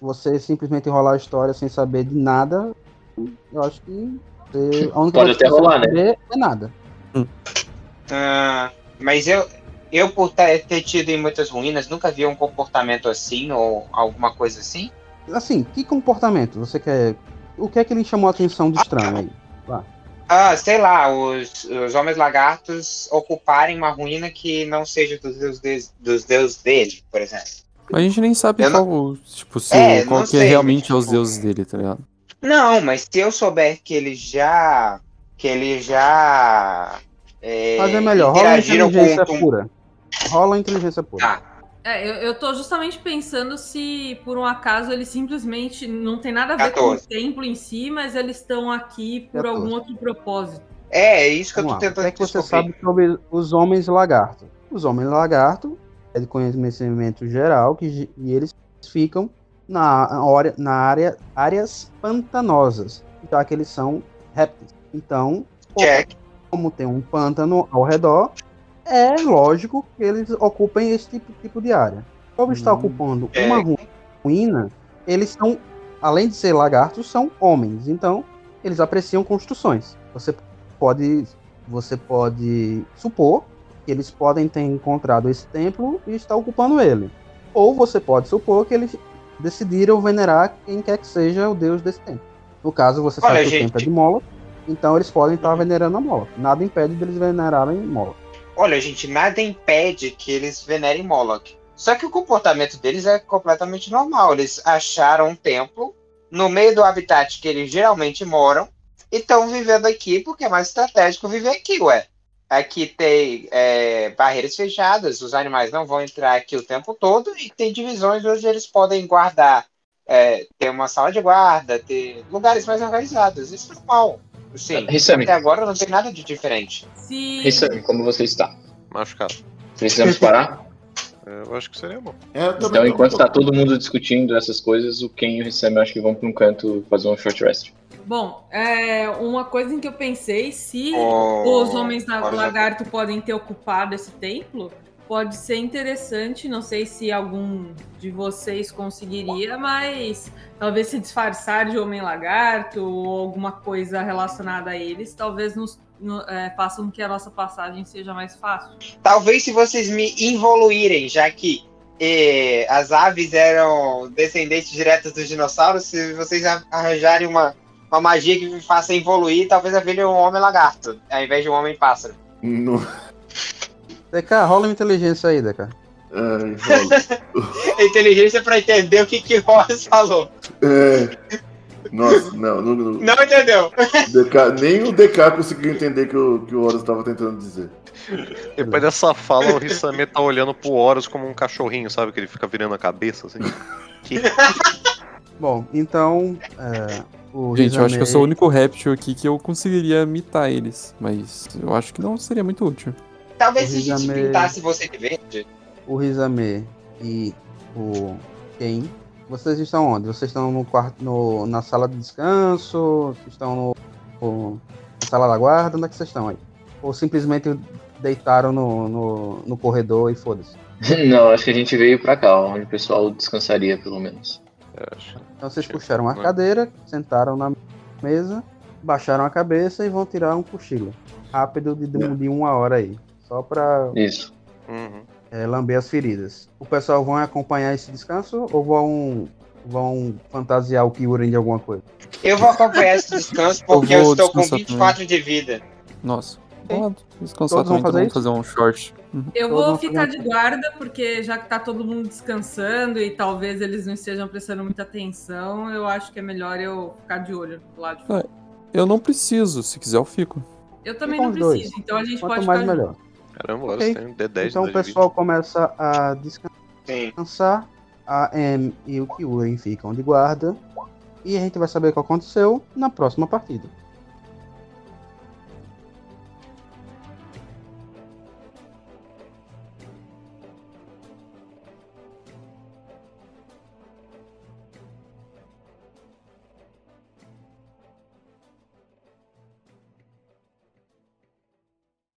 você simplesmente rolar a história sem saber de nada, eu acho que você, a única Pode coisa que até rolar, né? é nada. Ah, mas eu, eu por ter, ter tido em muitas ruínas, nunca vi um comportamento assim ou alguma coisa assim. Assim, que comportamento você quer? O que é que lhe chamou a atenção de estranho aí? Ah, sei lá, os, os homens lagartos ocuparem uma ruína que não seja dos deuses, dos deuses dele, por exemplo. Mas a gente nem sabe Eu qual, tipo, se, É, qual não que sei, realmente é os tipo- deuses dele, tá ligado? Não, mas se eu souber que ele já. que ele já. É, Mas é melhor, rola interagiram inteligência com, pura. Rola inteligência pura. Ah, É, eu, eu tô justamente pensando se por um acaso eles simplesmente não tem nada a ver 14. com o templo em si, mas eles estão aqui por 14. algum outro propósito. É, é isso que Vamos eu lá. tô O tentando que é que você descobrir. sabe sobre os homens lagarto? Os homens lagarto é de conhecimento geral que e eles ficam na, hora- na área áreas pantanosas, já que eles são répteis. Então, Check. como tem um pântano ao redor, é lógico que eles ocupem esse tipo, tipo de área. Como está Hum. ocupando É. uma ru- ruína, eles são, além de ser lagartos, são homens. Então, eles apreciam construções. Você pode, você pode supor que eles podem ter encontrado esse templo e estar ocupando ele. Ou você pode supor que eles decidiram venerar quem quer que seja o deus desse templo. No caso, você Olha, sabe que o gente. templo é de Moloch, então eles podem estar venerando a Moloch. Nada impede deles venerarem Moloch. Olha, gente, nada impede que eles venerem Moloch. Só que o comportamento deles é completamente normal. Eles acharam um templo no meio do habitat que eles geralmente moram e estão vivendo aqui porque é mais estratégico viver aqui, ué. Aqui tem é, barreiras fechadas, os animais não vão entrar aqui o tempo todo e tem divisões onde eles podem guardar, é, ter uma sala de guarda, ter lugares mais organizados. Isso é normal. Sim, Rissami. até agora não tem nada de diferente. Se Rissami, como você está? Machucado. Precisamos parar? É, Eu acho que seria bom. É, Então, enquanto tô- tá todo mundo discutindo essas coisas, o Ken e o Rissami acho que vão pra um canto fazer um short rest. Bom, é, uma coisa em que eu pensei, se Oh, os homens olha. lagarto podem ter ocupado esse templo, pode ser interessante. Não sei se algum de vocês conseguiria, mas talvez se disfarçar de homem lagarto ou alguma coisa relacionada a eles, talvez nos no- é, façam com que a nossa passagem seja mais fácil. Talvez se vocês me involuírem, já que eh, as aves eram descendentes diretas dos dinossauros, se vocês a- arranjarem uma, uma magia que me faça evoluir, talvez eu vire um homem lagarto, ao invés de um homem pássaro. Não- DK, rola uma inteligência aí, DK. Ai. Inteligência pra entender o que que Horace falou. É. Nossa, não, não, não. Não entendeu? DK, nem o DK conseguiu entender que o que o Horus estava tentando dizer. Depois dessa fala, o Hisame tá olhando pro Horus como um cachorrinho, sabe? Que ele fica virando a cabeça, assim. Que... Bom, então. é, o Gente, eu acho que eu sou o Rizame- único réptil aqui que eu conseguiria imitar eles. Mas eu acho que não seria muito útil. Talvez se a gente pintasse você de verde. o Rizame e o Ken, vocês estão onde? Vocês estão no quarto, no, na sala de descanso? Vocês estão no, no- na sala da guarda? Onde é que vocês estão aí? Ou simplesmente deitaram no, no, no corredor e foda-se? Não, acho que a gente veio pra cá, onde o pessoal descansaria, pelo menos. É, acho. Então vocês puxaram a cadeira, sentaram na mesa, baixaram a cabeça e vão tirar um cochilo. Rápido de, de, de uma hora aí. Só pra Isso. Uhum. é, lamber as feridas. O pessoal vão acompanhar esse descanso ou vão, vão fantasiar o Kyuren de alguma coisa? Eu vou acompanhar esse descanso porque Eu eu, estou com descansar 24 de vida. Nossa. Vamos descansar Todos também, então fazer fazer um short. Eu Todos vou ficar de guarda, porque já que tá todo mundo descansando e talvez eles não estejam prestando muita atenção, eu acho que é melhor eu ficar de olho do lado de fora. Eu não preciso, se quiser eu fico. Eu também não os dois. preciso, então a gente Quanto pode mais ficar melhor. Caramba, o Horus Ok. tem D10 Então o pessoal começa a Sim. descansar, a M e o Kyuren ficam de guarda, e a gente vai saber o que aconteceu na próxima partida.